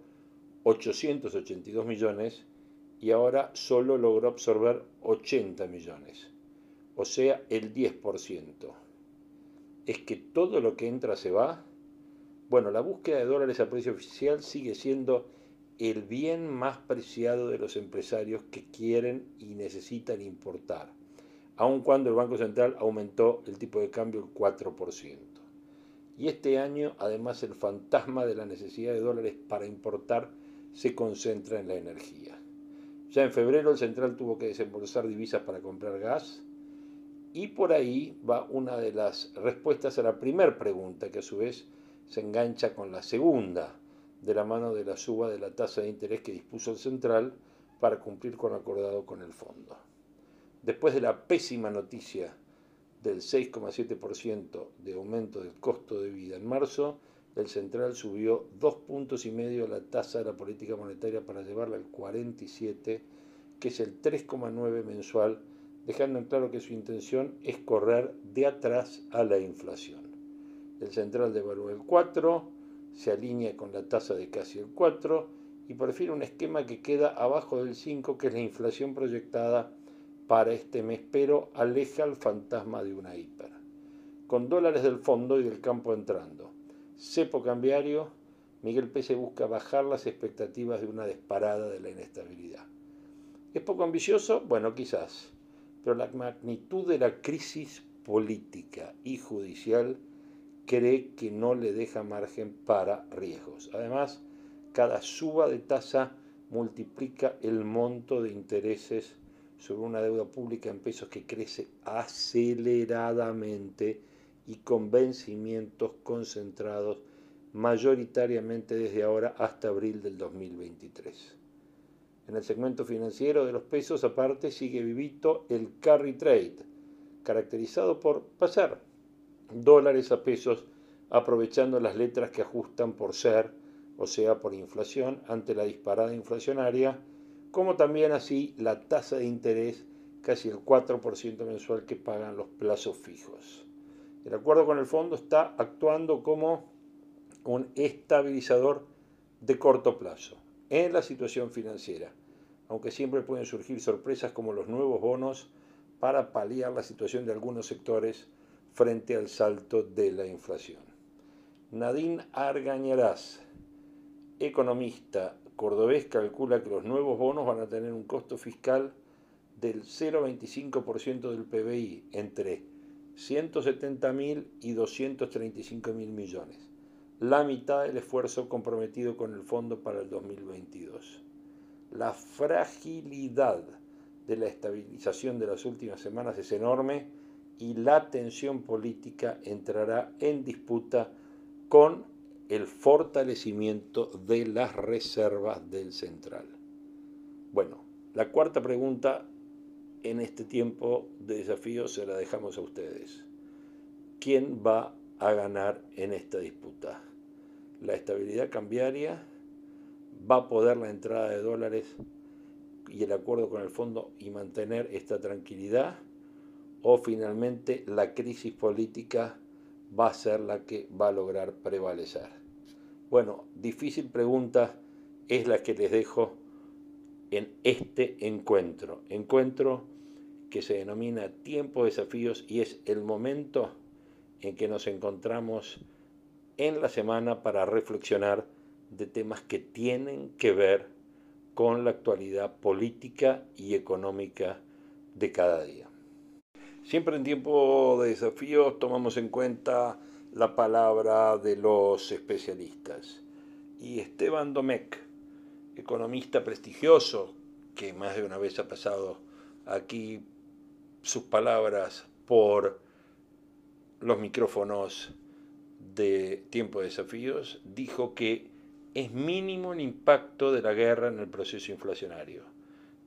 882 millones y ahora solo logró absorber 80 millones, o sea, el 10%. ¿Es que todo lo que entra se va? Bueno, la búsqueda de dólares a precio oficial sigue siendo el bien más preciado de los empresarios que quieren y necesitan importar, aun cuando el Banco Central aumentó el tipo de cambio el 4%. Y este año, además, el fantasma de la necesidad de dólares para importar se concentra en la energía. Ya en febrero el central tuvo que desembolsar divisas para comprar gas y por ahí va una de las respuestas a la primera pregunta que a su vez se engancha con la segunda de la mano de la suba de la tasa de interés que dispuso el central para cumplir con lo acordado con el fondo. Después de la pésima noticia del 6,7% de aumento del costo de vida en marzo, el central subió dos puntos y medio la tasa de la política monetaria para llevarla al 47, que es el 3,9 mensual, dejando en claro que su intención es correr de atrás a la inflación. El central devaluó el 4, se alinea con la tasa de casi el 4 y prefiere un esquema que queda abajo del 5, que es la inflación proyectada para este mes, pero aleja el fantasma de una hiper. Con dólares del fondo y del campo entrando cepo cambiario, Miguel Pese busca bajar las expectativas de una disparada de la inestabilidad. ¿Es poco ambicioso? Bueno, quizás, pero la magnitud de la crisis política y judicial cree que no le deja margen para riesgos. Además, cada suba de tasa multiplica el monto de intereses sobre una deuda pública en pesos que crece aceleradamente y con vencimientos concentrados mayoritariamente desde ahora hasta abril del 2023. En el segmento financiero de los pesos aparte sigue vivito el carry trade, caracterizado por pasar dólares a pesos aprovechando las letras que ajustan por ser, o sea, por inflación, ante la disparada inflacionaria, como también así la tasa de interés, casi el 4% mensual que pagan los plazos fijos. El acuerdo con el fondo está actuando como un estabilizador de corto plazo en la situación financiera, aunque siempre pueden surgir sorpresas como los nuevos bonos para paliar la situación de algunos sectores frente al salto de la inflación. Nadine Argañarás, economista cordobés, calcula que los nuevos bonos van a tener un costo fiscal del 0,25% del PBI entre 170.000 y 235.000 millones, la mitad del esfuerzo comprometido con el fondo para el 2022. La fragilidad de la estabilización de las últimas semanas es enorme y la tensión política entrará en disputa con el fortalecimiento de las reservas del central. Bueno, la cuarta pregunta en este tiempo de desafío se la dejamos a ustedes. ¿Quién va a ganar en esta disputa? ¿La estabilidad cambiaria? ¿Va a poder la entrada de dólares y el acuerdo con el fondo y mantener esta tranquilidad? ¿O finalmente la crisis política va a ser la que va a lograr prevalecer? Bueno, difícil pregunta es la que les dejo en este encuentro. Encuentro que se denomina Tiempo de Desafíos y es el momento en que nos encontramos en la semana para reflexionar de temas que tienen que ver con la actualidad política y económica de cada día. Siempre en tiempo de desafíos tomamos en cuenta la palabra de los especialistas. Y Esteban Domecq, economista prestigioso, que más de una vez ha pasado aquí sus palabras por los micrófonos de Tiempo de Desafíos, dijo que es mínimo el impacto de la guerra en el proceso inflacionario.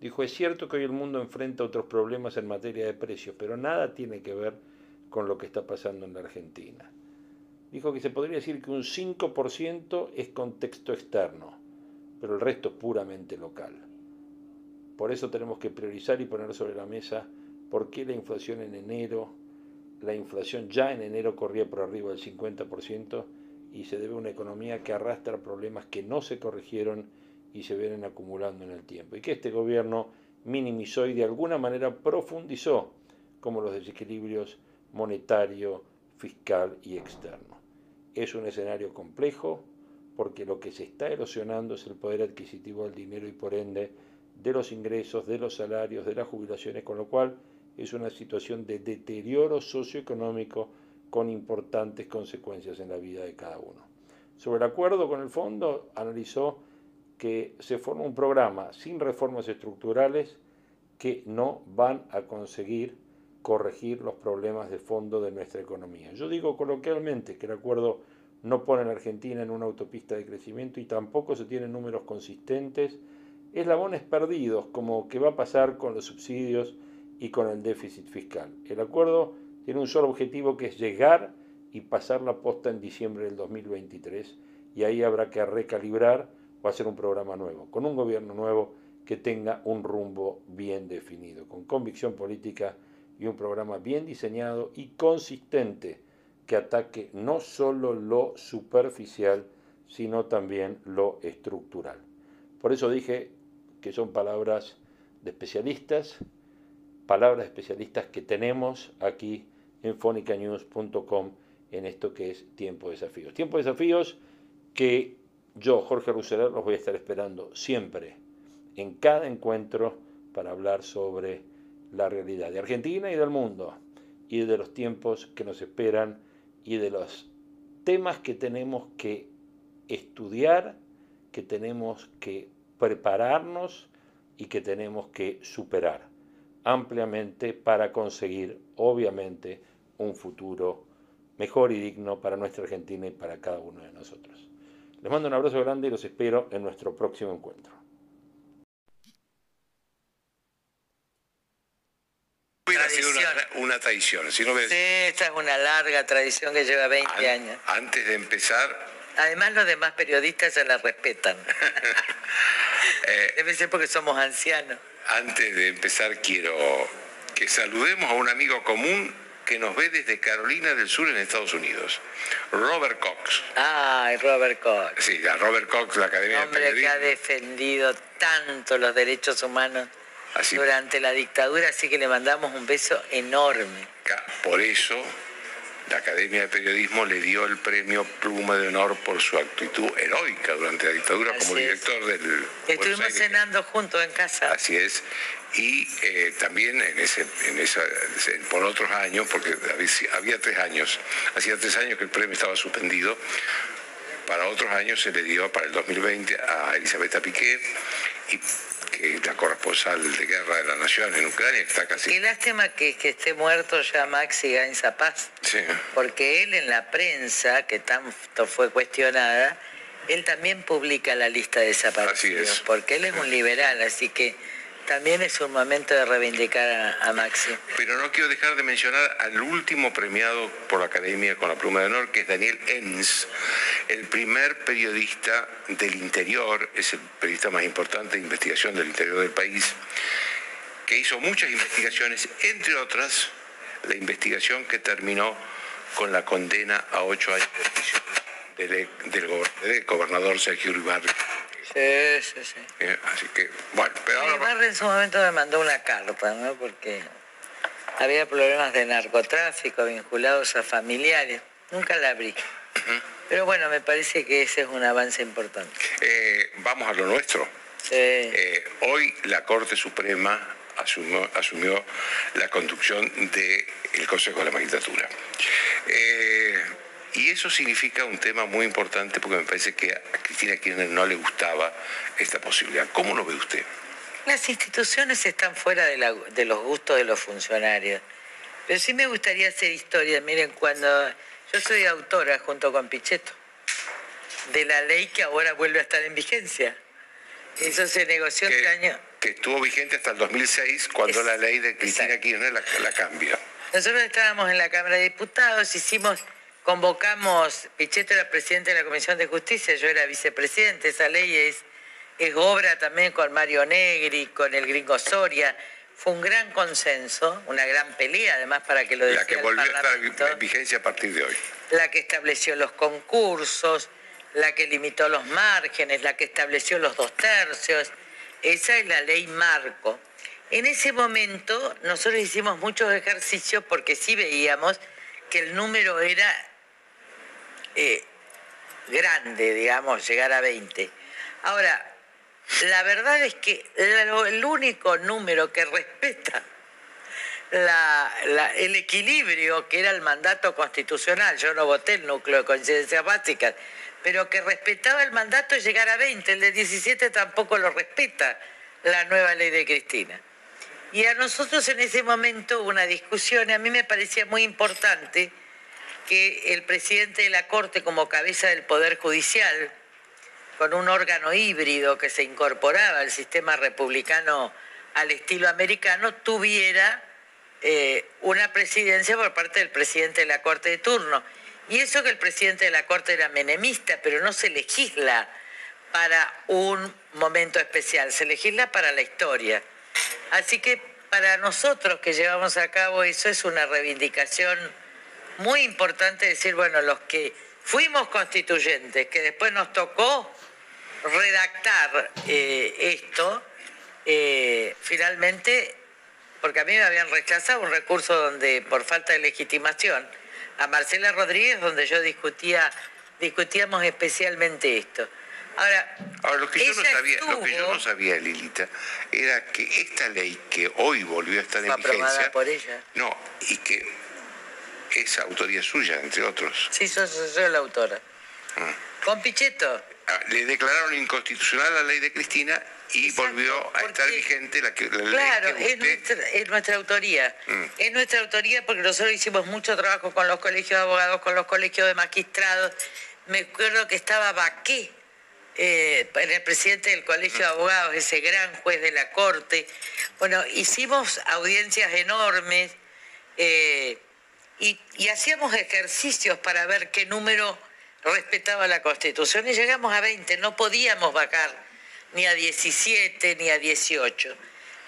Dijo, es cierto que hoy el mundo enfrenta otros problemas en materia de precios, pero nada tiene que ver con lo que está pasando en la Argentina. Dijo que se podría decir que un 5% es contexto externo, pero el resto es puramente local. Por eso tenemos que priorizar y poner sobre la mesa por qué la inflación en enero, la inflación ya en enero corría por arriba del 50% y se debe a una economía que arrastra problemas que no se corrigieron y se vienen acumulando en el tiempo. Y que este gobierno minimizó y de alguna manera profundizó como los desequilibrios monetario, fiscal y externo. Es un escenario complejo, porque lo que se está erosionando es el poder adquisitivo del dinero y por ende de los ingresos, de los salarios, de las jubilaciones, con lo cual es una situación de deterioro socioeconómico con importantes consecuencias en la vida de cada uno. Sobre el acuerdo con el fondo, analizó que se forma un programa sin reformas estructurales que no van a conseguir corregir los problemas de fondo de nuestra economía. Yo digo coloquialmente que el acuerdo no pone a la Argentina en una autopista de crecimiento y tampoco se tienen números consistentes, eslabones perdidos, como que va a pasar con los subsidios y con el déficit fiscal. El acuerdo tiene un solo objetivo que es llegar y pasar la posta en diciembre del 2023 y ahí habrá que recalibrar o hacer un programa nuevo, con un gobierno nuevo que tenga un rumbo bien definido, con convicción política y un programa bien diseñado y consistente que ataque no solo lo superficial, sino también lo estructural. Por eso dije que son palabras de especialistas, palabras de especialistas que tenemos aquí en fonicanews.com en esto que es Tiempo de Desafíos. Tiempo de Desafíos que yo, Jorge Ruseler, los voy a estar esperando siempre, en cada encuentro, para hablar sobre la realidad de Argentina y del mundo, y de los tiempos que nos esperan y de los temas que tenemos que estudiar, que tenemos que prepararnos y que tenemos que superar ampliamente para conseguir, obviamente, un futuro mejor y digno para nuestra Argentina y para cada uno de nosotros. Les mando un abrazo grande y los espero en nuestro próximo encuentro. Hubiera sido una, traición. Si no ves, Sí, esta es una larga tradición que lleva 20 an- años. antes de empezar, Además, los demás periodistas se la respetan. eh, Debe ser porque somos ancianos. antes de empezar quiero que saludemos a un amigo común que nos ve desde Carolina del Sur en Estados Unidos, Robert Cox. Ay, Robert Koch. Sí, a Robert Cox, la Academia de Hombre que Periodismo. ha defendido tanto los derechos humanos Así- durante la dictadura, así que le mandamos un beso enorme. Por eso, la Academia de Periodismo le dio el premio Pluma de Honor por su actitud heroica durante la dictadura como es. director del. Estuvimos cenando juntos en casa. Así es. Y eh, también en ese, en esa, por otros años, porque había, había tres años, hacía tres años que el premio estaba suspendido, para otros años se le dio para el 2020 a Elisabetta Piqué y que es la corresponsal de guerra de la Nación en Ucrania, está casi... Qué lástima que, que esté muerto ya Maxi Gainza Paz, Sí. porque él en la prensa, que tanto fue cuestionada, él también publica la lista de desaparecidos, porque él es un liberal, así que también es un momento de reivindicar a, Maxi. Pero no quiero dejar de mencionar al último premiado por la Academia con la Pluma de Honor, que es Daniel Enns, el primer periodista del interior, es el periodista más importante de investigación del interior del país, que hizo muchas investigaciones, entre otras la investigación que terminó con la condena a ocho años de prisión del gobernador Sergio Uribarri. Sí, sí, sí. Eh, Así que, bueno, pero ahora... Uribarri en su momento me mandó una carta, ¿no? Porque había problemas de narcotráfico vinculados a familiares. Nunca la abrí. Pero bueno, me parece que ese es un avance importante. Eh, vamos a lo nuestro. Eh, hoy la Corte Suprema asumió, asumió la conducción del Consejo de la Magistratura. Eh, y eso significa un tema muy importante porque me parece que a Cristina Kirchner no le gustaba esta posibilidad. ¿Cómo lo ve usted? Las instituciones están fuera de, la- de los gustos de los funcionarios. Pero sí me gustaría hacer historia. Miren, cuando yo soy autora junto con Pichetto de la ley que ahora vuelve a estar en vigencia. Eso se negoció Que- este año. Que estuvo vigente hasta el 2006 cuando la ley de Cristina Kirchner la, la cambia. Nosotros estábamos en la Cámara de Diputados, hicimos, convocamos, Pichetto era presidente de la Comisión de Justicia, yo era vicepresidente, esa ley es, es obra también con Mario Negri, con el gringo Soria, fue un gran consenso, una gran pelea además para que lo La decida que el volvió a estar en vigencia a partir de hoy. la que estableció los concursos, la que limitó los márgenes, la que estableció los dos tercios, esa es la ley marco. En ese momento nosotros hicimos muchos ejercicios porque sí veíamos que el número era eh, grande, digamos, llegar a 20. Ahora, la verdad es que el único número que respeta el equilibrio que era el mandato constitucional, yo no voté el núcleo de coincidencias básicas, pero que respetaba el mandato llegar a 20, el de 17 tampoco lo respeta la nueva ley de Cristina. Y a nosotros en ese momento hubo una discusión, a mí me parecía muy importante que el presidente de la Corte como cabeza del Poder Judicial, con un órgano híbrido que se incorporaba al sistema republicano al estilo americano, tuviera eh, una presidencia por parte del presidente de la Corte de turno. Y eso que el presidente de la Corte era menemista, pero no se legisla para un momento especial, se legisla para la historia. Así que para nosotros que llevamos a cabo eso es una reivindicación muy importante decir, bueno, los que fuimos constituyentes, que después nos tocó redactar eh, esto, eh, finalmente, porque a mí me habían rechazado un recurso donde por falta de legitimación, a Marcela Rodríguez, donde yo discutía, discutíamos especialmente esto. Ahora, Ahora, lo que, yo no sabía, lo que yo no sabía, Lilita, era que esta ley que hoy volvió a estar en vigencia, por ella. no, y que es autoría suya, entre otros, Sí, soy, la autora. Ah. Con Pichetto. Ah, le declararon inconstitucional la ley de Cristina y volvió a estar vigente la, que, la Claro, ley que es nuestra, es nuestra autoría. Mm. Es nuestra autoría porque nosotros hicimos mucho trabajo con los colegios de abogados, con los colegios de magistrados. Me acuerdo que estaba Baqué, eh, el presidente del colegio de abogados, ese gran juez de la corte. Bueno, hicimos audiencias enormes eh, y, hacíamos ejercicios para ver qué número respetaba la Constitución y llegamos a 20, no podíamos bajar ni a 17 ni a 18.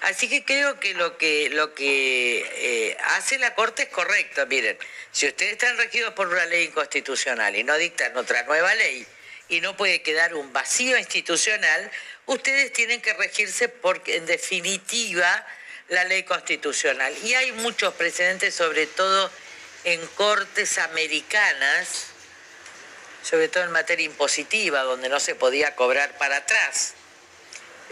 Así que creo que lo que, lo que eh, hace la Corte es correcto. Miren, si ustedes están regidos por una ley inconstitucional y no dictan otra nueva ley y no puede quedar un vacío institucional, ustedes tienen que regirse porque en definitiva la ley constitucional. Y hay muchos precedentes, sobre todo en cortes americanas, sobre todo en materia impositiva, donde no se podía cobrar para atrás,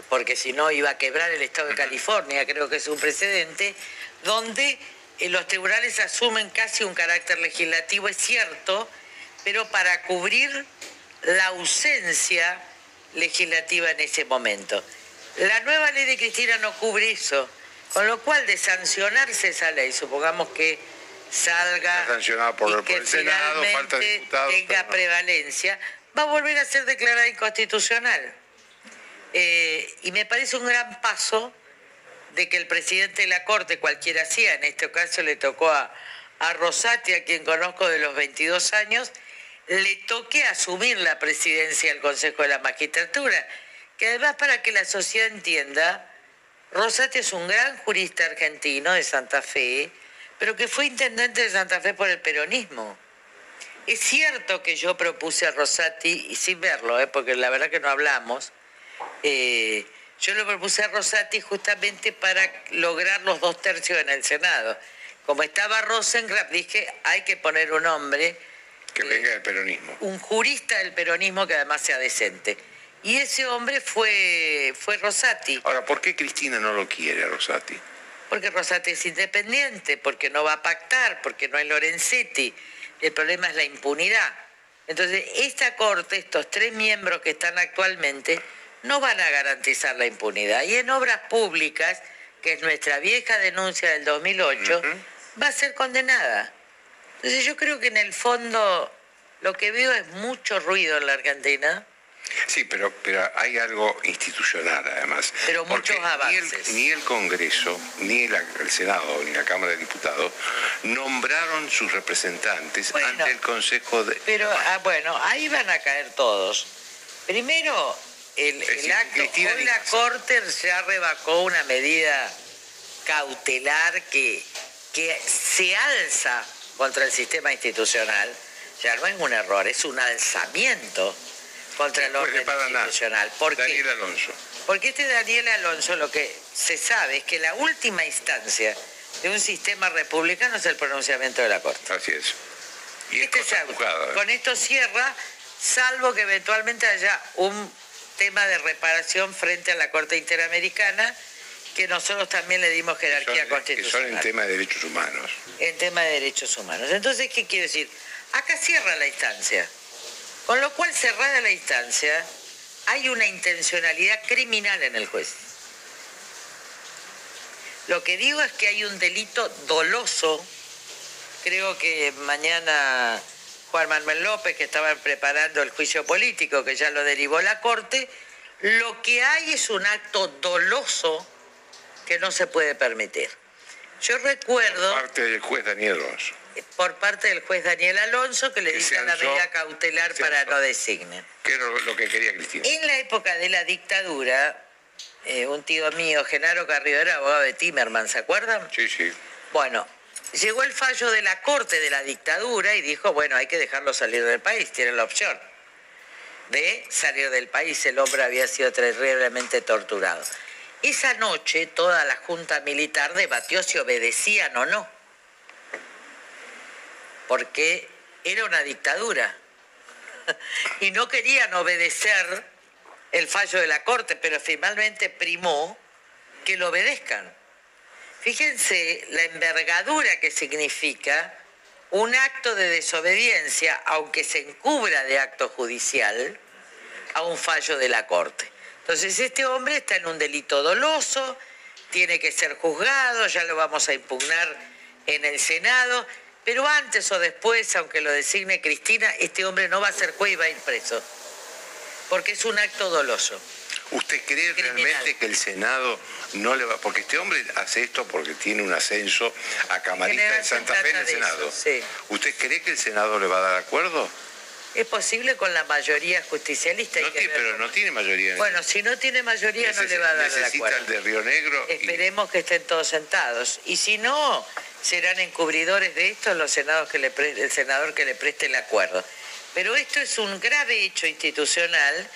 porque si no iba a quebrar el Estado de California, creo que es un precedente, donde eh, los tribunales asumen casi un carácter legislativo, es cierto, pero para cubrir la ausencia legislativa en ese momento. La nueva ley de Cristina no cubre eso, con lo cual de sancionarse esa ley, supongamos que salga sancionada por, y por que el Senado, falta finalmente diputados. tenga no. prevalencia, va a volver a ser declarada inconstitucional. Eh, y me parece un gran paso de que el presidente de la Corte, cualquiera sea, en este caso le tocó a, a Rosati, a quien conozco de los 22 años, le toque asumir la presidencia del Consejo de la Magistratura, que además para que la sociedad entienda, Rosati es un gran jurista argentino de Santa Fe, pero que fue intendente de Santa Fe por el peronismo. Es cierto que yo propuse a Rosati, y sin verlo, ¿eh? porque la verdad que no hablamos, eh, yo lo propuse a Rosati justamente para lograr los dos tercios en el Senado. Como estaba Rosenkrantz, dije, hay que poner un hombre, Que venga del peronismo. un jurista del peronismo que además sea decente. Y ese hombre fue, fue Rosati. Ahora, ¿por qué Cristina no lo quiere a Rosati? Porque Rosati es independiente, porque no va a pactar, porque no hay Lorenzetti. El problema es la impunidad. Entonces, esta corte, estos tres miembros que están actualmente, no van a garantizar la impunidad. Y en obras públicas, que es nuestra vieja denuncia del 2008, va a ser condenada. Entonces, yo creo que en el fondo lo que veo es mucho ruido en la Argentina. Sí, pero, pero hay algo institucional además. Pero muchos ni el- avances. Ni el, Congreso, ni el Senado, ni la Cámara de Diputados nombraron sus representantes ante el Consejo de... Pero, ah, bueno, ahí van a caer todos. Primero, el, el decir, acto, Cristina hoy la Corte ya rebacó una medida cautelar que, que se alza contra el sistema institucional. Ya no es un error, es un alzamiento contra el orden institucional. ¿Por qué? Daniel Alonso. Porque este Daniel Alonso lo que se sabe es que la última instancia de un sistema republicano es el pronunciamiento de la Corte. Así es. Y Este ¿eh? Con esto cierra, salvo que eventualmente haya un tema de reparación frente a la Corte Interamericana, que nosotros también le dimos jerarquía Son- que son constitucional. en tema de derechos humanos. en tema de derechos humanos. Entonces, ¿qué quiero decir? Acá cierra la instancia. Con lo cual, cerrada la instancia, hay una intencionalidad criminal en el juez. Lo que digo es que hay un delito doloso. Creo que mañana Juan Manuel López, que estaba preparando el juicio político, que ya lo derivó la Corte, lo que hay es un acto doloso que no se puede permitir. Yo recuerdo Parte del juez Daniel Alonso. Por parte del juez Daniel Alonso que le dicta la medida cautelar para no designen. Que era lo que quería Cristina. En la época de la dictadura, eh, un tío mío, Genaro Carrillo, era abogado de Timerman, ¿se acuerdan? Sí, sí. Bueno, llegó el fallo de la corte de la dictadura y dijo, bueno, hay que dejarlo salir del país, tienen la opción de salir del país. El hombre había sido terriblemente torturado. Esa noche toda la junta militar debatió si obedecían o no, porque era una dictadura y no querían obedecer el fallo de la corte, pero finalmente primó que lo obedezcan. Fíjense la envergadura que significa un acto de desobediencia, aunque se encubra de acto judicial, a un fallo de la Corte. Entonces este hombre está en un delito doloso, tiene que ser juzgado, ya lo vamos a impugnar en el Senado, pero antes o después, aunque lo designe Cristina, este hombre no va a ser juez y va a ir preso, porque es un acto doloso. ¿Usted cree realmente que el Senado no le va... Porque este hombre hace esto porque tiene un ascenso a camarista en Santa Fe en el Senado. eso, sí. ¿Usted cree que el Senado le va a dar acuerdo? Es posible con la mayoría justicialista. No tiene- pero no tiene mayoría. en- Bueno, si no tiene mayoría no le va a dar el Necesita acuerdo. el de Río Negro. y- Esperemos que estén todos sentados. Y si no, serán encubridores de esto los senados que le el senador que le preste el acuerdo. Pero esto es un grave hecho institucional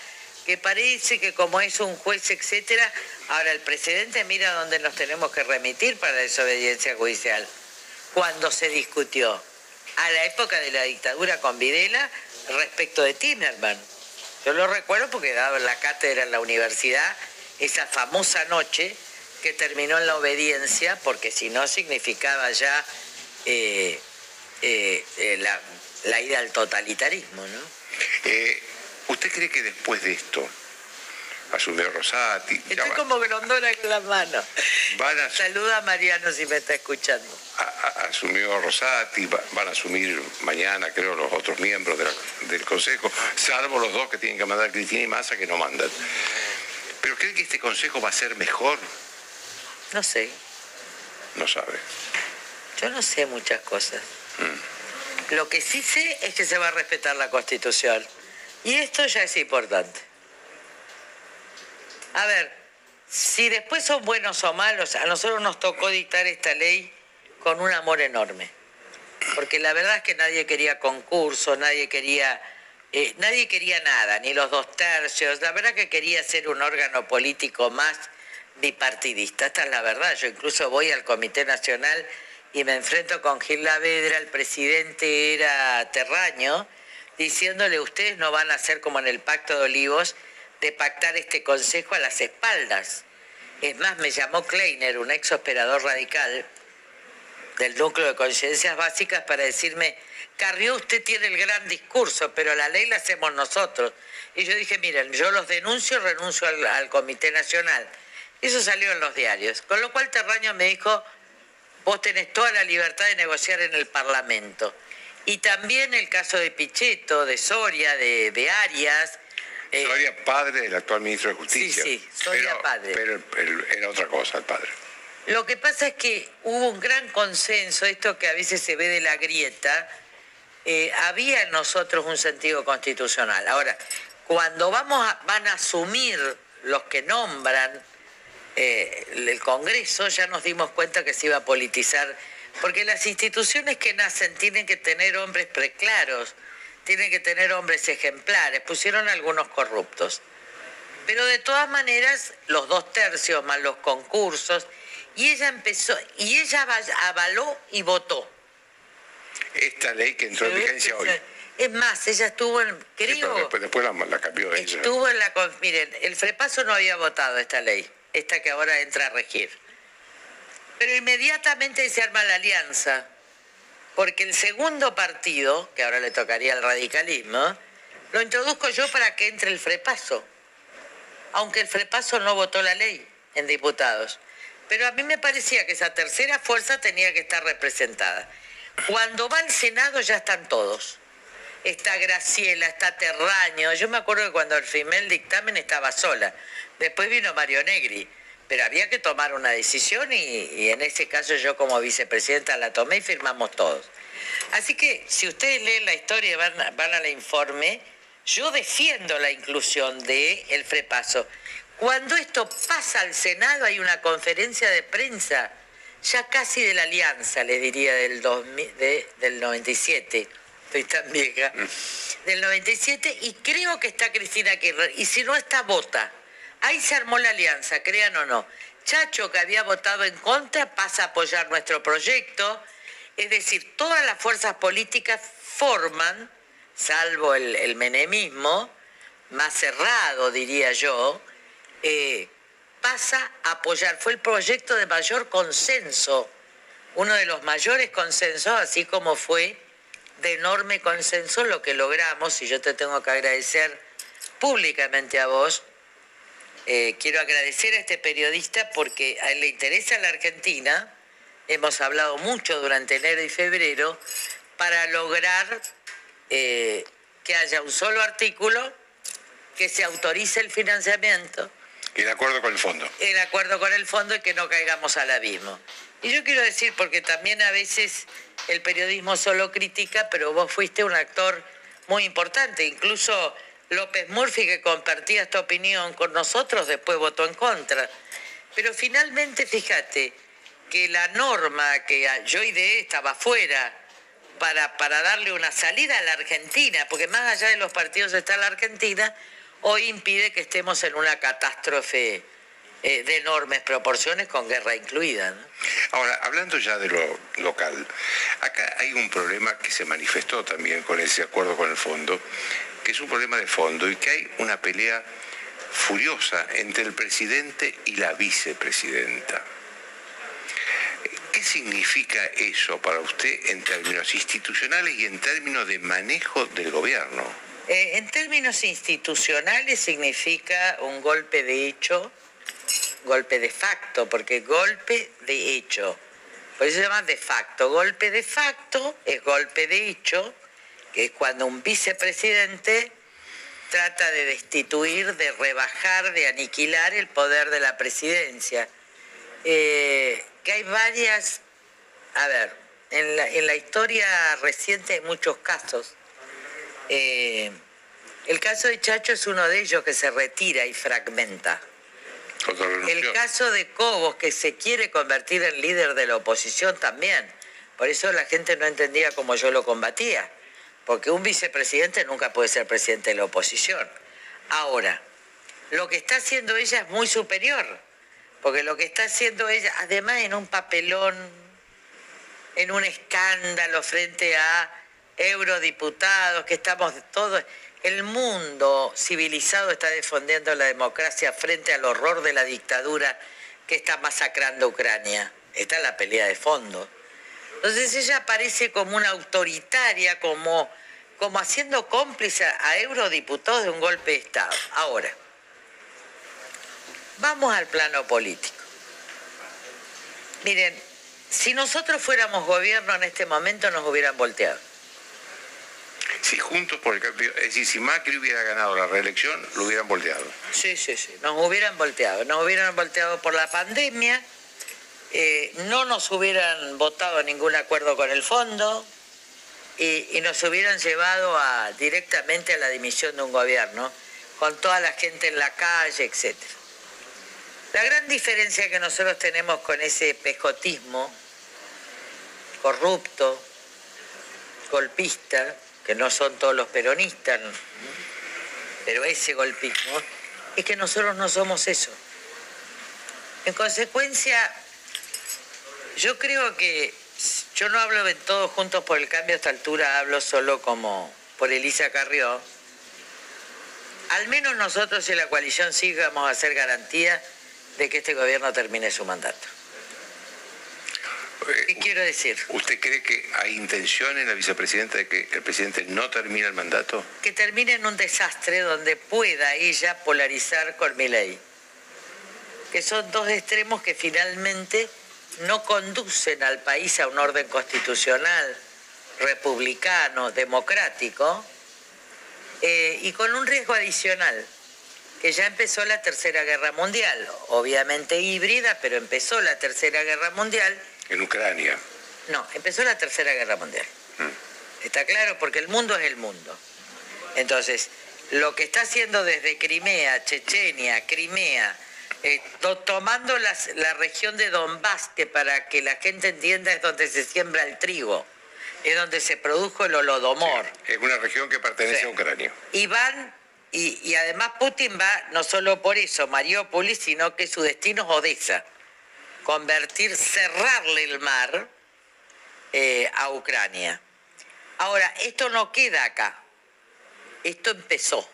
que parece que como es un juez, etcétera, ahora el presidente mira dónde nos tenemos que remitir para la desobediencia judicial. Cuando se discutió a la época de la dictadura con Videla respecto de Timerman. Yo lo recuerdo porque daba la cátedra en la universidad esa famosa noche que terminó en la obediencia, porque si no significaba ya eh, eh, eh, la, la ida al totalitarismo, ¿no? ¿Usted cree que después de esto asumió Rosati. Estoy como grondona con la mano. van a- Saluda a Mariano si me está escuchando. a- a- asumió Rosati, va- van a asumir mañana, creo, los otros miembros de la- del Consejo, salvo los dos que tienen que mandar Cristina y Massa que no mandan. ¿Pero cree que este Consejo va a ser mejor? No sé, No sabe. yo no sé muchas cosas. Lo que sí sé es que se va a respetar la Constitución. Y esto ya es importante. A ver, si después son buenos o malos, a nosotros nos tocó dictar esta ley con un amor enorme. Porque la verdad es que nadie quería concursos, nadie quería, eh, nadie quería nada, ni los dos tercios. La verdad que quería ser un órgano político más bipartidista. Esta es la verdad. Yo incluso voy al Comité Nacional y me enfrento con Gil Lavedra, el presidente era Terraño, diciéndole ustedes no van a hacer como en el Pacto de Olivos, de pactar este consejo a las espaldas. Es más, me llamó Kleiner, un ex operador radical del núcleo de conciencias básicas, para decirme, Carrió, usted tiene el gran discurso, pero la ley la hacemos nosotros. Y yo dije, miren, yo los denuncio, renuncio al, al Comité Nacional. Eso salió en los diarios. Con lo cual Terraño me dijo, vos tenés toda la libertad de negociar en el Parlamento. Y también el caso de Pichetto, de Soria, de, de Arias. eh, Soria, padre del actual ministro de Justicia. Sí, sí, Soria, Pero- padre. Pero era otra cosa el padre. Lo que pasa es que hubo un gran consenso, esto que a veces se ve de la grieta, eh, había en nosotros un sentido constitucional. Ahora, cuando vamos a- van a asumir los que nombran eh, el Congreso, ya nos dimos cuenta que se iba a politizar, porque las instituciones que nacen tienen que tener hombres preclaros, tienen que tener hombres ejemplares, pusieron algunos corruptos. Pero de todas maneras, los dos tercios más los concursos, y ella empezó, y ella ava- avaló y votó. Esta ley que entró en vigencia hoy. Es más, ella estuvo en, Sí, creo, después, después la, la cambió ella. estuvo en la, miren, el Frepaso no había votado esta ley, esta que ahora entra a regir. Pero inmediatamente se arma la alianza, porque el segundo partido, que ahora le tocaría al radicalismo, lo introduzco yo para que entre el Frepaso, aunque el Frepaso no votó la ley en diputados. Pero a mí me parecía que esa tercera fuerza tenía que estar representada. Cuando va al Senado ya están todos. Está Graciela, está Terraño. Yo me acuerdo que cuando firmé el dictamen estaba sola. Después vino Mario Negri. Pero había que tomar una decisión y, en ese caso yo como vicepresidenta la tomé y firmamos todos. Así que si ustedes leen la historia y van, van al informe, yo defiendo la inclusión de el frepaso. Cuando esto pasa al Senado hay una conferencia de prensa, ya casi de la alianza, les diría, del, 2000 de- del 97. Estoy tan vieja. Del 97 y creo que está Cristina Kirchner. Y si no está, vota. Ahí se armó la alianza, crean o no. Chacho, que había votado en contra, pasa a apoyar nuestro proyecto. Es decir, todas las fuerzas políticas forman, salvo el, el menemismo, más cerrado, diría yo, eh, pasa a apoyar. Fue el proyecto de mayor consenso, uno de los mayores consensos, así como fue de enorme consenso lo que logramos, y yo te tengo que agradecer públicamente a vos. Eh, quiero agradecer a este periodista porque a él le interesa la Argentina, hemos hablado mucho durante enero y febrero, para lograr eh, que haya un solo artículo, que se autorice el financiamiento, de acuerdo con el fondo. el acuerdo con el fondo y que no caigamos al abismo. Y yo quiero decir, porque también a veces el periodismo solo critica, pero vos fuiste un actor muy importante. Incluso López Murphy, que compartía esta opinión con nosotros, después votó en contra. Pero finalmente, fíjate, que la norma que yo ideé estaba fuera para, para darle una salida a la Argentina, porque más allá de los partidos está la Argentina, hoy impide que estemos en una catástrofe eh, de enormes proporciones con guerra incluida. ¿no? Ahora, hablando ya de lo local, acá hay un problema que se manifestó también con ese acuerdo con el fondo, que es un problema de fondo y que hay una pelea furiosa entre el presidente y la vicepresidenta. ¿Qué significa eso para usted en términos institucionales y en términos de manejo del gobierno? Eh, en términos institucionales significa un golpe de hecho, golpe de facto, porque golpe de hecho, por eso se llama de facto. Golpe de facto es golpe de hecho, que es cuando un vicepresidente trata de destituir, de rebajar, de aniquilar el poder de la presidencia. Eh, que hay varias, a ver, en la, historia reciente hay muchos casos. Eh, el caso de Chacho es uno de ellos que se retira y fragmenta. El caso de Cobos, que se quiere convertir en líder de la oposición también. Por eso la gente no entendía cómo yo lo combatía. Porque un vicepresidente nunca puede ser presidente de la oposición. Ahora, lo que está haciendo ella es muy superior. Porque lo que está haciendo ella, además en un papelón, en un escándalo frente a eurodiputados, que estamos todos... El mundo civilizado está defendiendo la democracia frente al horror de la dictadura que está masacrando Ucrania. Esta es la pelea de fondo. Entonces ella aparece como una autoritaria, como, como haciendo cómplice a eurodiputados de un golpe de Estado. Ahora, vamos al plano político. Miren, si nosotros fuéramos gobierno en este momento nos hubieran volteado. Si juntos por el cambio, es decir, si Macri hubiera ganado la reelección, lo hubieran volteado. Sí, sí, sí, nos hubieran volteado. Nos hubieran volteado por la pandemia, eh, no nos hubieran votado ningún acuerdo con el fondo y, y nos hubieran llevado a, directamente a la dimisión de un gobierno, con toda la gente en la calle, etc. La gran diferencia que nosotros tenemos con ese pescotismo corrupto, golpista, que no son todos los peronistas, pero ese golpismo, es que nosotros no somos eso. En consecuencia, yo creo que yo no hablo de todos juntos por el cambio a esta altura, hablo solo como por Elisa Carrió. Al menos nosotros en la coalición sí vamos a hacer garantía de que este gobierno termine su mandato. ¿Qué quiero decir? ¿Usted cree que hay intención en la vicepresidenta de que el presidente no termine el mandato? Que termine en un desastre donde pueda ella polarizar con mi ley. Que son dos extremos que finalmente no conducen al país a un orden constitucional, republicano, democrático, eh, y con un riesgo adicional, que ya empezó la Tercera Guerra Mundial, obviamente híbrida, pero empezó la Tercera Guerra Mundial En Ucrania. no, empezó la Tercera Guerra Mundial. ¿Está claro? Porque el mundo es el mundo. Entonces, lo que está haciendo desde Crimea, Chechenia, Crimea, eh, to- tomando las- la región de Donbass, que para que la gente entienda es donde se siembra el trigo, es donde se produjo el holodomor. Es una región que pertenece Sí. a Ucrania. Y van, y, y además Putin va no solo por eso, Mariópolis, sino que su destino es Odessa. Convertir, cerrarle el mar eh, a Ucrania. Ahora, esto no queda acá. Esto empezó.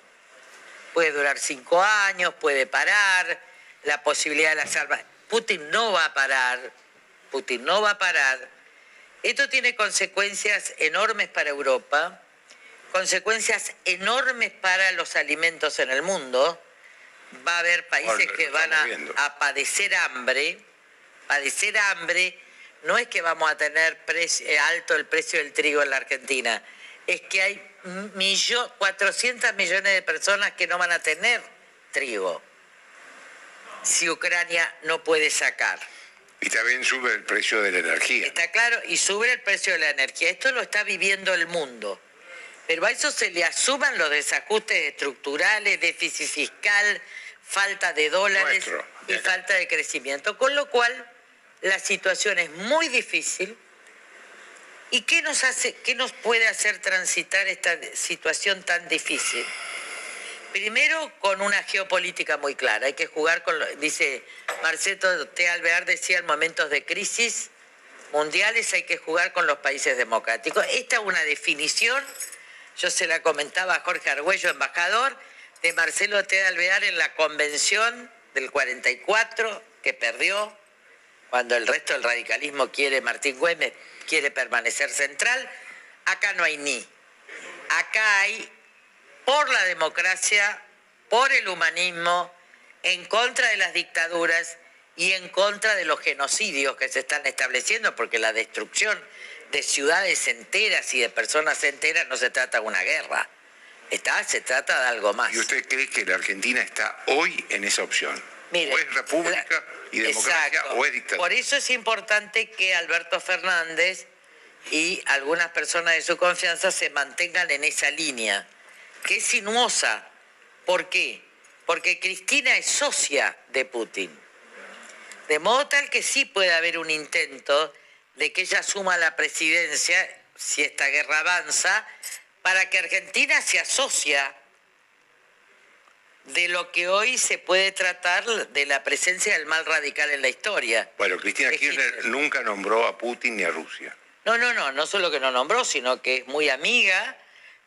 Puede durar cinco años, puede parar, la posibilidad de las armas. Putin no va a parar, Putin no va a parar. Esto tiene consecuencias enormes para Europa, consecuencias enormes para los alimentos en el mundo. Va a haber países Bueno, que van a padecer hambre. Padecer hambre no es que vamos a tener eh, alto el precio del trigo en la Argentina, es que hay millo- 400 millones de personas que no van a tener trigo si Ucrania no puede sacar. Y también sube el precio de la energía. Está claro, y sube el precio de la energía. Esto lo está viviendo el mundo. Pero a eso se le asuman los desajustes estructurales, déficit fiscal, falta de dólares Nuestro, y falta de crecimiento. Con lo cual, la situación es muy difícil. ¿Y qué nos, hace, qué nos puede hacer transitar esta situación tan difícil? Primero, con una geopolítica muy clara. Hay que jugar con, lo- dice Marceto T. Alvear, decía, en momentos de crisis mundiales hay que jugar con los países democráticos. Esta es una definición, yo se la comentaba a Jorge Argüello, embajador, de Marcelo T. Alvear en la convención del 44, que perdió, cuando el resto del radicalismo quiere, Martín Güemes quiere permanecer central. Acá no hay ni. Acá hay por la democracia, por el humanismo, en contra de las dictaduras y en contra de los genocidios que se están estableciendo, porque la destrucción de ciudades enteras y de personas enteras no se trata de una guerra, está, se trata de algo más. ¿Y usted cree que la Argentina está hoy en esa opción? Mire, o es república y democracia Exacto. o es dictadura. Por eso es importante que Alberto Fernández y algunas personas de su confianza se mantengan en esa línea, que es sinuosa. ¿Por qué? Porque Cristina es socia de Putin. De modo tal que sí puede haber un intento de que ella asuma la presidencia, si esta guerra avanza, para que Argentina se asocia de lo que hoy se puede tratar de la presencia del mal radical en la historia. Bueno, Cristina Kirchner nunca nombró a Putin ni a Rusia. No, no, no, no solo que no nombró, sino que es muy amiga,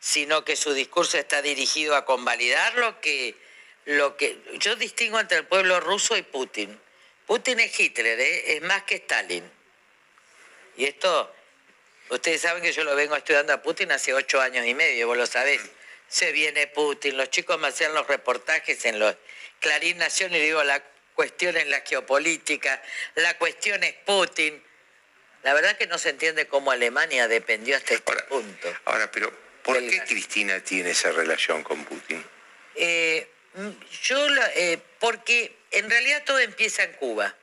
sino que su discurso está dirigido a convalidar lo que, lo que yo distingo entre el pueblo ruso y Putin. Putin es Hitler, ¿eh? es más que Stalin. Y esto, ustedes saben que yo lo vengo estudiando a Putin hace ocho años y medio, vos lo sabés. Se viene Putin, los chicos me hacían los reportajes en los Clarín Nación y digo, la cuestión es la geopolítica, la cuestión es Putin. La verdad que no se entiende cómo Alemania dependió hasta este punto. Ahora, pero ¿por qué Cristina tiene esa relación con Putin? Eh, mm, yo, eh, porque en realidad todo empieza en Cuba.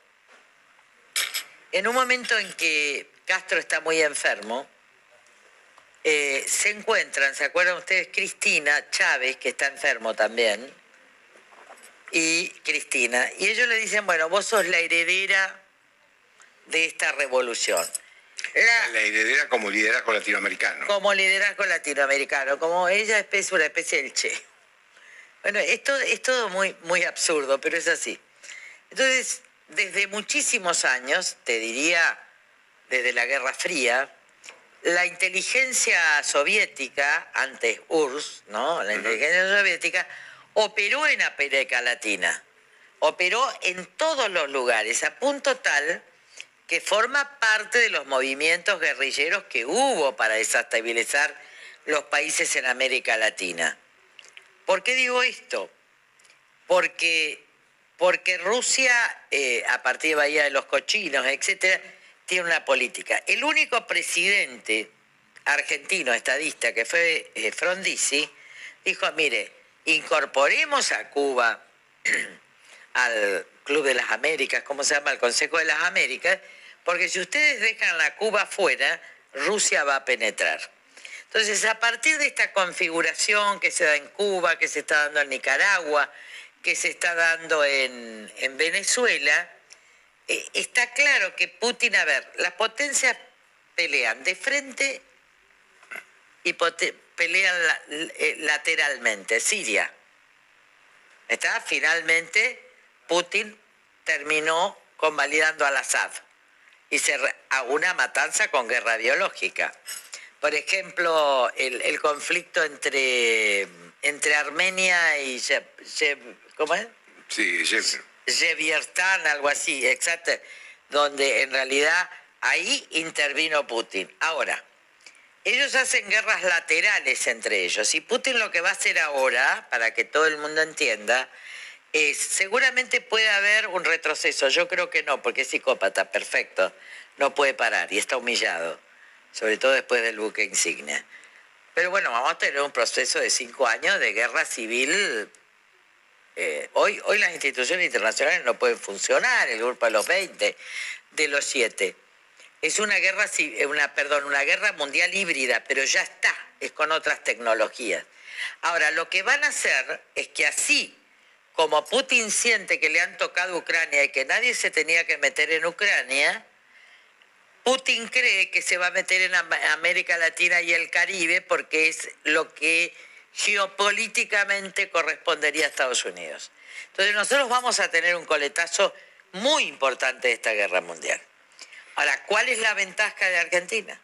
En un momento en que Castro está muy enfermo, eh, se encuentran, ¿se acuerdan ustedes? Cristina Chávez, que está enfermo también, y Cristina. Y ellos le dicen, bueno, vos sos la heredera de esta revolución. La- La heredera como liderazgo latinoamericano. como liderazgo latinoamericano, como ella es una especie del Che. Bueno, esto es todo muy, muy absurdo, pero es así. Entonces, desde muchísimos años, te diría desde la Guerra Fría, la inteligencia soviética, antes URSS, ¿no? La inteligencia soviética operó en América Latina, operó en todos los lugares, a punto tal que forma parte de los movimientos guerrilleros que hubo para desestabilizar los países en América Latina. ¿Por qué digo esto? Porque, porque Rusia, eh, a partir de Bahía de los Cochinos, etcétera, tiene una política. El único presidente argentino estadista que fue eh, Frondizi dijo, mire, incorporemos a Cuba al Club de las Américas, ¿cómo se llama? Al Consejo de las Américas, porque si ustedes dejan la Cuba fuera, Rusia va a penetrar. Entonces, a partir de esta configuración que se da en Cuba, que se está dando en Nicaragua, que se está dando en Venezuela, eh, está claro que Putin, a ver, las potencias pelean de frente y pelean eh, lateralmente. Siria. ¿Está? Finalmente, Putin terminó convalidando al Assad y se a una matanza con guerra biológica. Por ejemplo, el, conflicto entre, entre Armenia y Ye- Ye- ¿cómo es? Sí, Jeff. Yeviertan, algo así, exacto, donde en realidad ahí intervino Putin. Ahora, ellos hacen guerras laterales entre ellos y Putin lo que va a hacer ahora, para que todo el mundo entienda, es seguramente puede haber un retroceso. Yo creo que no, porque es psicópata, perfecto, no puede parar y está humillado, sobre todo después del buque insignia. Pero bueno, vamos a tener un proceso de cinco años de guerra civil eh, hoy, hoy las instituciones internacionales no pueden funcionar, el grupo de los 20, de los 7. Es una guerra, eh, perdón, una guerra mundial híbrida, pero ya está, es con otras tecnologías. Ahora, lo que van a hacer es que así como Putin siente que le han tocado Ucrania y que nadie se tenía que meter en Ucrania, Putin cree que se va a meter en Am- América Latina y el Caribe porque es lo que geopolíticamente correspondería a Estados Unidos. Entonces nosotros vamos a tener un coletazo muy importante de esta guerra mundial. Ahora, ¿cuál es la ventaja de Argentina?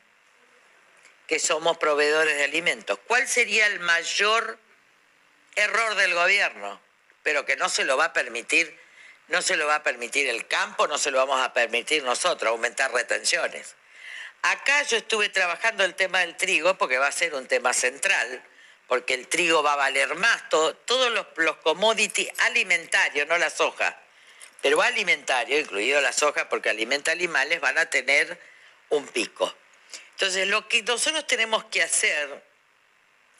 Que somos proveedores de alimentos. ¿Cuál sería el mayor error del gobierno? Pero que no se lo va a permitir, no se lo va a permitir el campo, no se lo vamos a permitir nosotros, aumentar retenciones. Acá yo estuve trabajando el tema del trigo porque va a ser un tema central, porque el trigo va a valer más, todo- todos los, los commodities alimentarios, no la soja, pero alimentario, incluido la soja porque alimenta animales, van a tener un pico. Entonces, lo que nosotros tenemos que hacer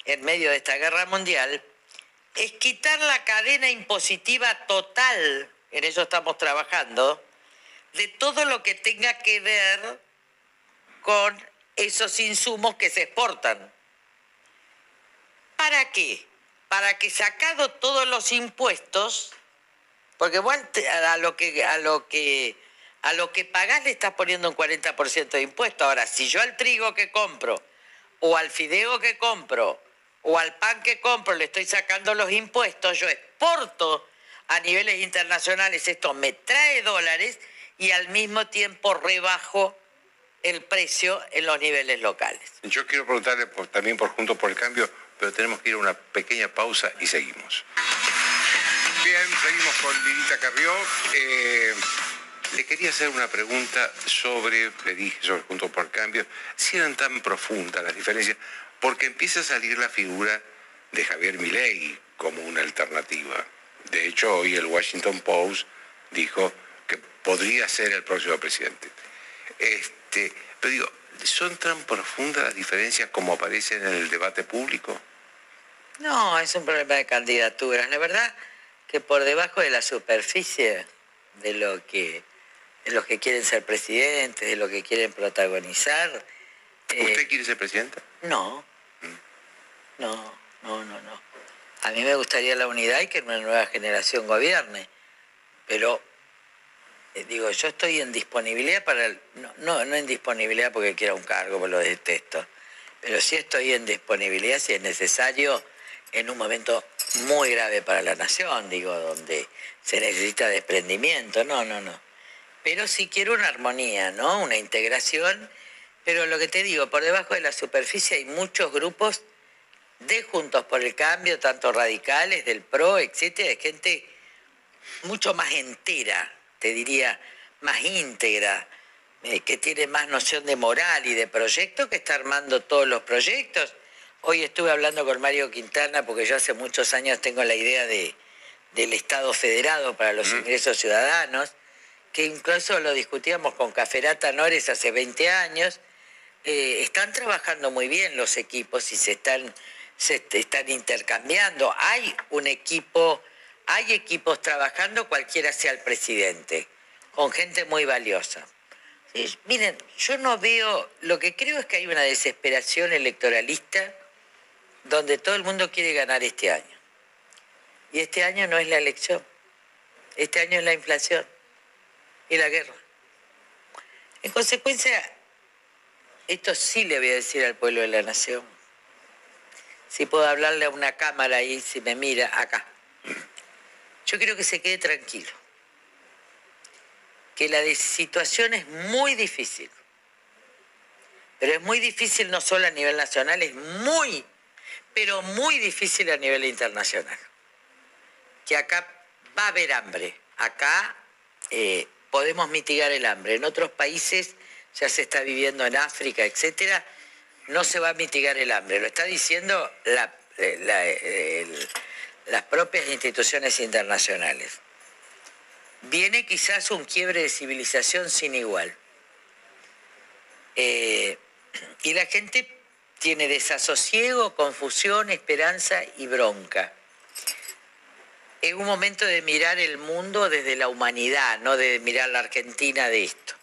en medio de esta guerra mundial es quitar la cadena impositiva total, en eso estamos trabajando, de todo lo que tenga que ver con esos insumos que se exportan. ¿Para qué? Para que sacado todos los impuestos, porque vos a lo que a lo que a lo que pagás le estás poniendo un 40% de impuesto. Ahora, si yo al trigo que compro o al fideo que compro o al pan que compro le estoy sacando los impuestos, yo exporto a niveles internacionales, esto me trae dólares y al mismo tiempo rebajo el precio en los niveles locales. Yo quiero preguntarle también por Juntos por el Cambio, pero tenemos que ir a una pequeña pausa y seguimos. Bien, seguimos con Lilita Carrió. Eh, le quería hacer una pregunta sobre, le dije sobre Juntos por Cambio, si eran tan profundas las diferencias, porque empieza a salir la figura de Javier Milei como una alternativa. De hecho, hoy el Washington Post dijo que podría ser el próximo presidente. Este, pero digo, ¿son tan profundas las diferencias como aparecen en el debate público? No, es un problema de candidaturas. La verdad que por debajo de la superficie de lo que de los que quieren ser presidentes, de lo que quieren protagonizar. eh, ¿Usted quiere ser presidenta? No, no, no, no, no. A mí me gustaría la unidad y que una nueva generación gobierne, pero eh, digo, yo estoy en disponibilidad para el- no, no, no en disponibilidad porque quiera un cargo, porque lo detesto, pero sí estoy en disponibilidad si es necesario en un momento muy grave para la nación, digo, donde se necesita desprendimiento, no, no, no. Pero sí quiero una armonía, ¿no? Una integración, pero lo que te digo, por debajo de la superficie hay muchos grupos de Juntos por el Cambio, tanto radicales, del PRO, etcétera, de gente mucho más entera, te diría, más íntegra, eh, que tiene más noción de moral y de proyecto, que está armando todos los proyectos. Hoy estuve hablando con Mario Quintana porque yo hace muchos años tengo la idea de, del Estado federado para los ingresos ciudadanos, que incluso lo discutíamos con Caferata Nores hace 20 años. Eh, están trabajando muy bien los equipos y se están, se est- están intercambiando. Hay un equipo, hay equipos trabajando, cualquiera sea el presidente, con gente muy valiosa. Sí, miren, yo no veo, lo que creo es que hay una desesperación electoralista donde todo el mundo quiere ganar este año. Y este año no es la elección, este año es la inflación y la guerra. En consecuencia, esto sí le voy a decir al pueblo de la nación. Si puedo hablarle a una cámara ahí, si me mira acá. Yo quiero que se quede tranquilo. Que la situación es muy difícil. Pero es muy difícil no solo a nivel nacional, es muy, pero muy difícil a nivel internacional. Que acá va a haber hambre. Acá eh, podemos mitigar el hambre. En otros países ya se está viviendo en África, etcétera, no se va a mitigar el hambre. Lo está diciendo eh, eh, las propias instituciones internacionales. Viene quizás un quiebre de civilización sin igual. Y la gente tiene desasosiego, confusión, esperanza y bronca. Es un momento de mirar el mundo desde la humanidad, no de mirar la Argentina de esto.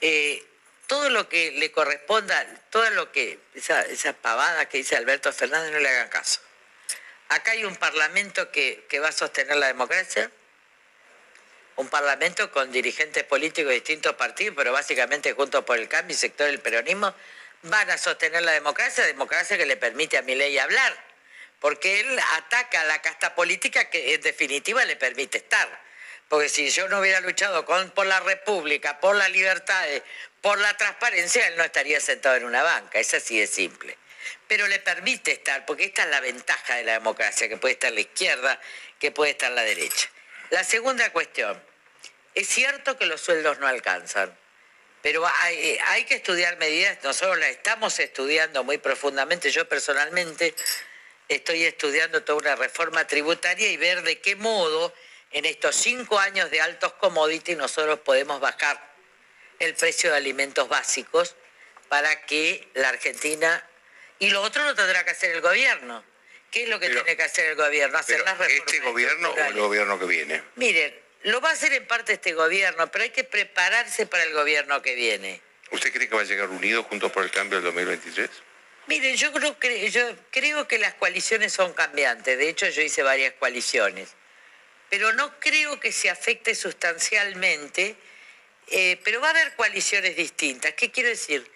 Eh, todo lo que le corresponda, todo lo que, esa, esa pavada que dice Alberto Fernández, no le hagan caso. Acá hay un parlamento que, que va a sostener la democracia, un parlamento con dirigentes políticos de distintos partidos, pero básicamente juntos por el cambio y sector del peronismo, van a sostener la democracia, democracia que le permite a mi ley hablar, porque él ataca la casta política que en definitiva le permite estar. Porque si yo no hubiera luchado con, por la república, por las libertades, por la transparencia, él no estaría sentado en una banca, es así de simple. Pero le permite estar, porque esta es la ventaja de la democracia, que puede estar la izquierda, que puede estar la derecha. La segunda cuestión, es cierto que los sueldos no alcanzan, pero hay, hay que estudiar medidas, nosotros las estamos estudiando muy profundamente, yo personalmente estoy estudiando toda una reforma tributaria y ver de qué modo en estos cinco años de altos commodities nosotros podemos bajar el precio de alimentos básicos para que la Argentina... Y lo otro lo tendrá que hacer el gobierno. ¿Qué es lo que Pero- tiene que hacer el gobierno? Hacer Pero las reformas. ¿Este gobierno o el gobierno que viene? Miren, lo va a hacer en parte este gobierno, pero hay que prepararse para el gobierno que viene. ¿Usted cree que va a llegar unido juntos por el cambio del 2023? Miren, yo creo, que, yo creo que las coaliciones son cambiantes. De hecho, yo hice varias coaliciones. Pero no creo que se afecte sustancialmente. eh, pero va a haber coaliciones distintas. ¿Qué quiero decir?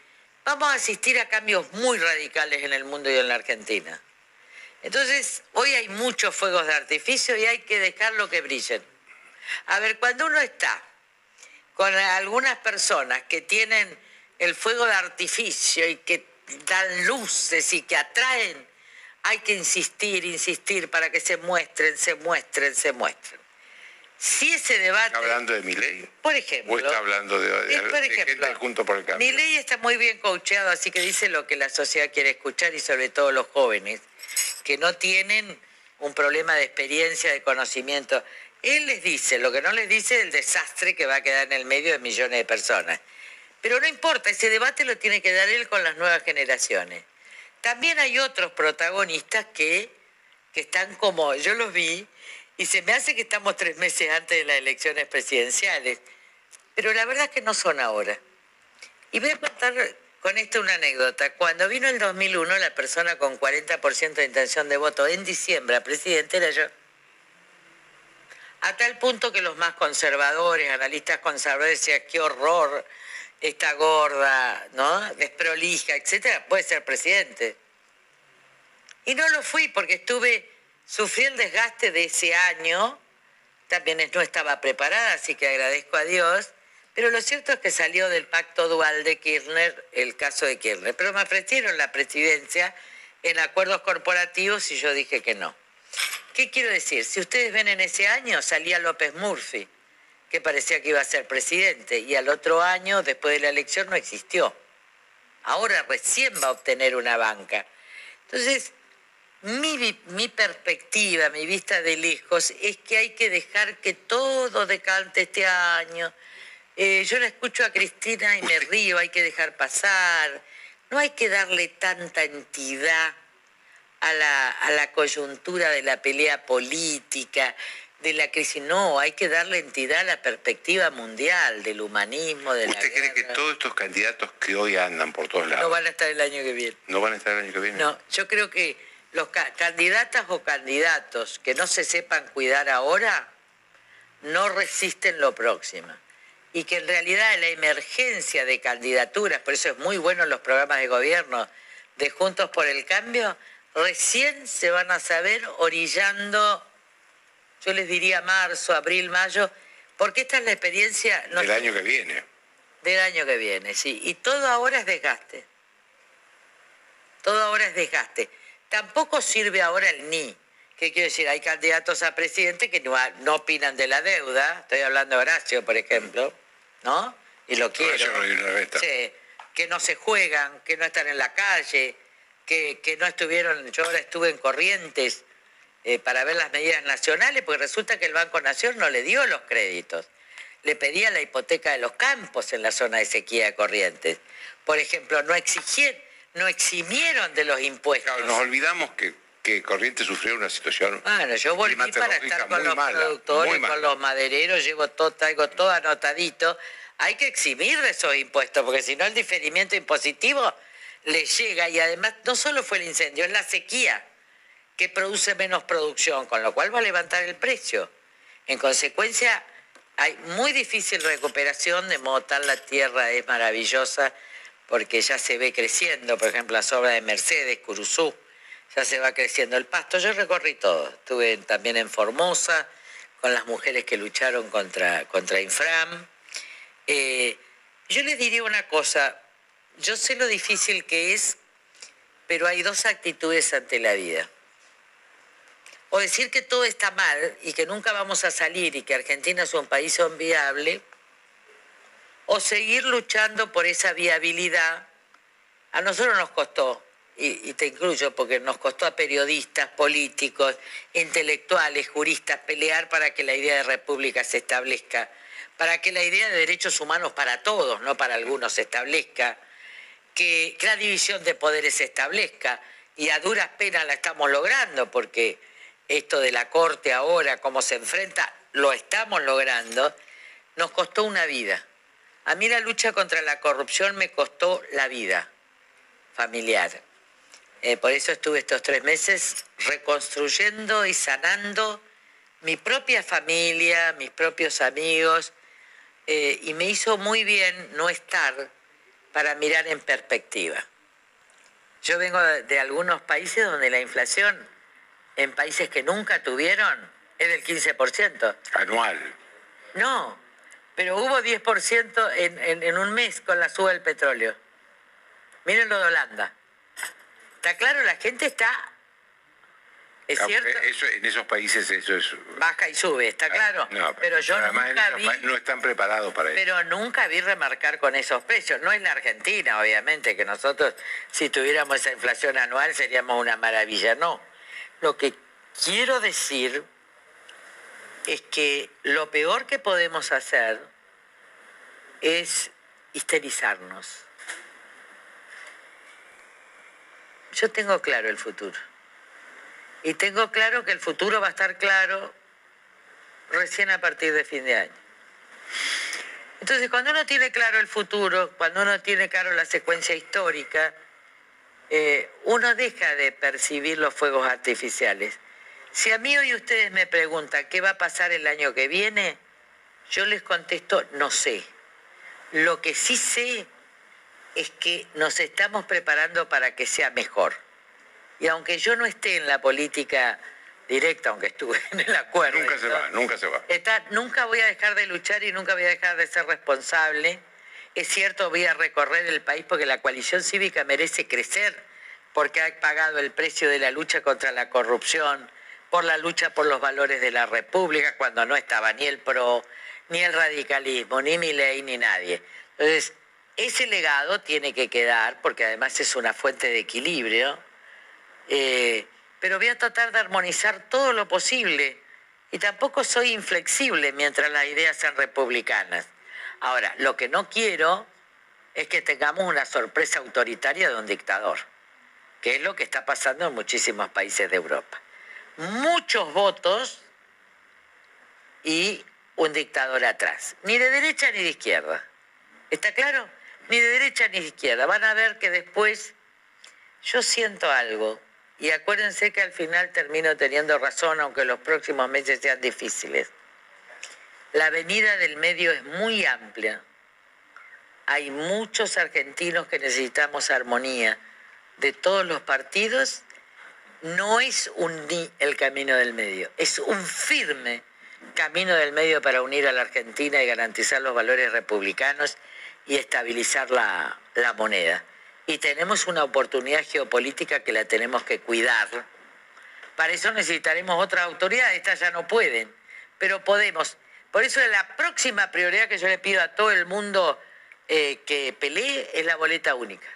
Vamos a asistir a cambios muy radicales en el mundo y en la Argentina. Entonces, hoy hay muchos fuegos de artificio y hay que dejarlo que brillen. A ver, cuando uno está con algunas personas que tienen el fuego de artificio y que dan luces y que atraen, hay que insistir, insistir para que se muestren, se muestren, se muestren. Si ese debate, ¿Está hablando de mi ley? por ejemplo, ¿O está hablando de, de- por de ejemplo, gente junto por el cambio? mi ley está muy bien coacheado, así que dice lo que la sociedad quiere escuchar y sobre todo los jóvenes, que no tienen un problema de experiencia, de conocimiento. Él les dice, lo que no les dice es el desastre que va a quedar en el medio de millones de personas. Pero no importa, ese debate lo tiene que dar él con las nuevas generaciones. También hay otros protagonistas que, que están como, yo los vi, y se me hace que estamos tres meses antes de las elecciones presidenciales, pero la verdad es que no son ahora. Y voy a contar con esto una anécdota. Cuando vino el 2001, la persona con 40% de intención de voto en diciembre a presidente era yo. A tal punto que los más conservadores, analistas conservadores, decían, qué horror, está gorda, ¿no? Desprolija, etcétera, puede ser presidente. Y no lo fui porque estuve, sufrí el desgaste de ese año, también no estaba preparada, así que agradezco a Dios, pero lo cierto es que salió del pacto dual de Kirchner el caso de Kirchner, pero me ofrecieron la presidencia en acuerdos corporativos y yo dije que no. ¿Qué quiero decir? Si ustedes ven en ese año salía López Murphy, que parecía que iba a ser presidente, y al otro año, después de la elección, no existió. Ahora recién va a obtener una banca. Entonces, mi, mi perspectiva, mi vista de lejos, es que hay que dejar que todo decante este año. Eh, yo la escucho a Cristina y me río, hay que dejar pasar. No hay que darle tanta entidad a la, a la coyuntura de la pelea política, de la crisis. No, hay que darle entidad a la perspectiva mundial, del humanismo, de la ¿Usted cree que todos estos candidatos que hoy andan por todos lados No van a estar el año que viene. no van a estar el año que viene? No, yo creo que los ca- candidatas o candidatos que no se sepan cuidar ahora no resisten lo próximo. Y que en realidad la emergencia de candidaturas, por eso es muy bueno los programas de gobierno de Juntos por el Cambio, recién se van a saber orillando, yo les diría marzo, abril, mayo, porque esta es la experiencia no El año que viene. del año que viene, sí. Y todo ahora es desgaste. Todo ahora es desgaste. Tampoco sirve ahora el ni. ¿Qué quiero decir? Hay candidatos a presidente que no, no opinan de la deuda. Estoy hablando de Horacio, por ejemplo, ¿no? Y lo quiero. Horacio. Sí, que no se juegan, que no están en la calle, que, que no estuvieron, yo ahora estuve en Corrientes eh, para ver las medidas nacionales, porque resulta que el Banco Nación no le dio los créditos. Le pedía la hipoteca de los campos en la zona de sequía de Corrientes. Por ejemplo, no exigieron, no eximieron de los impuestos. Claro, nos olvidamos que, que Corrientes sufrió una situación Bueno, yo volví para estar con los mala, productores, con los madereros, llevo todo, traigo todo anotadito. Hay que eximir de esos impuestos, porque si no el diferimiento impositivo le llega y además no solo fue el incendio, es la sequía que produce menos producción, con lo cual va a levantar el precio. En consecuencia, hay muy difícil recuperación, de modo tal la tierra es maravillosa, porque ya se ve creciendo, por ejemplo, las obras de Mercedes, Curuzú, ya se va creciendo el pasto. Yo recorrí todo, estuve también en Formosa, con las mujeres que lucharon contra, contra Infram. Eh, yo les diría una cosa, yo sé lo difícil que es, pero hay dos actitudes ante la vida. O decir que todo está mal y que nunca vamos a salir y que Argentina es un país enviable, o seguir luchando por esa viabilidad. A nosotros nos costó y, y te incluyo porque nos costó a periodistas, políticos, intelectuales, juristas pelear para que la idea de república se establezca, para que la idea de derechos humanos para todos, no para algunos, se establezca, que, la división de poderes se establezca, y a duras penas la estamos logrando, porque esto de la Corte ahora, cómo se enfrenta, lo estamos logrando, nos costó una vida. A mí la lucha contra la corrupción me costó la vida familiar. Eh, por eso estuve estos tres meses reconstruyendo y sanando mi propia familia, mis propios amigos, eh, y me hizo muy bien no estar para mirar en perspectiva. Yo vengo de, de algunos países donde la inflación en países que nunca tuvieron es del 15%. Anual. No, pero hubo 10% en, en, en un mes con la suba del petróleo. Miren lo de Holanda. Está claro, la gente está, es Ah, cierto, Eso, en esos países eso es... baja y sube, está claro. No, pero yo nunca vi, no están preparados para eso. pero nunca vi remarcar con esos precios. No en la Argentina, obviamente, que nosotros si tuviéramos esa inflación anual seríamos una maravilla. No. Lo que quiero decir es que lo peor que podemos hacer es histerizarnos. Yo tengo claro el futuro. Y tengo claro que el futuro va a estar claro recién a partir de fin de año. Entonces, cuando uno tiene claro el futuro, cuando uno tiene claro la secuencia histórica, eh, uno deja de percibir los fuegos artificiales. Si a mí hoy ustedes me preguntan qué va a pasar el año que viene, yo les contesto, no sé. Lo que sí sé es que nos estamos preparando para que sea mejor. Y aunque yo no esté en la política directa, aunque estuve en el acuerdo, Nunca se va, nunca se va. está- nunca voy a dejar de luchar y nunca voy a dejar de ser responsable. Es cierto, voy a recorrer el país porque la coalición cívica merece crecer, porque ha pagado el precio de la lucha contra la corrupción, por la lucha por los valores de la República, cuando no estaba ni el PRO, ni el radicalismo, ni mi ley, ni nadie. Entonces, ese legado tiene que quedar, porque además es una fuente de equilibrio, eh, pero voy a tratar de armonizar todo lo posible. Y tampoco soy inflexible mientras las ideas sean republicanas. Ahora, lo que no quiero es que tengamos una sorpresa autoritaria de un dictador, que es lo que está pasando en muchísimos países de Europa. Muchos votos y un dictador atrás. Ni de derecha ni de izquierda. ¿Está claro? Ni de derecha ni de izquierda. Van a ver que después yo siento algo. Y acuérdense que al final termino teniendo razón, aunque los próximos meses sean difíciles. La avenida del medio es muy amplia. Hay muchos argentinos que necesitamos armonía de todos los partidos. No es un ni el camino del medio, es un firme camino del medio para unir a la Argentina y garantizar los valores republicanos y estabilizar la, la moneda. Y tenemos una oportunidad geopolítica que la tenemos que cuidar. Para eso necesitaremos otras autoridades, estas ya no pueden, pero podemos. Por eso la próxima prioridad que yo le pido a todo el mundo eh, que pelee es la boleta única,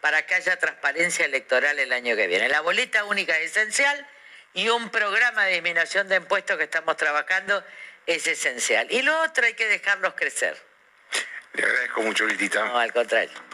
para que haya transparencia electoral el año que viene. La boleta única es esencial y un programa de disminución de impuestos que estamos trabajando es esencial. Y lo otro hay que dejarlos crecer. Le agradezco mucho, Litita. No, al contrario.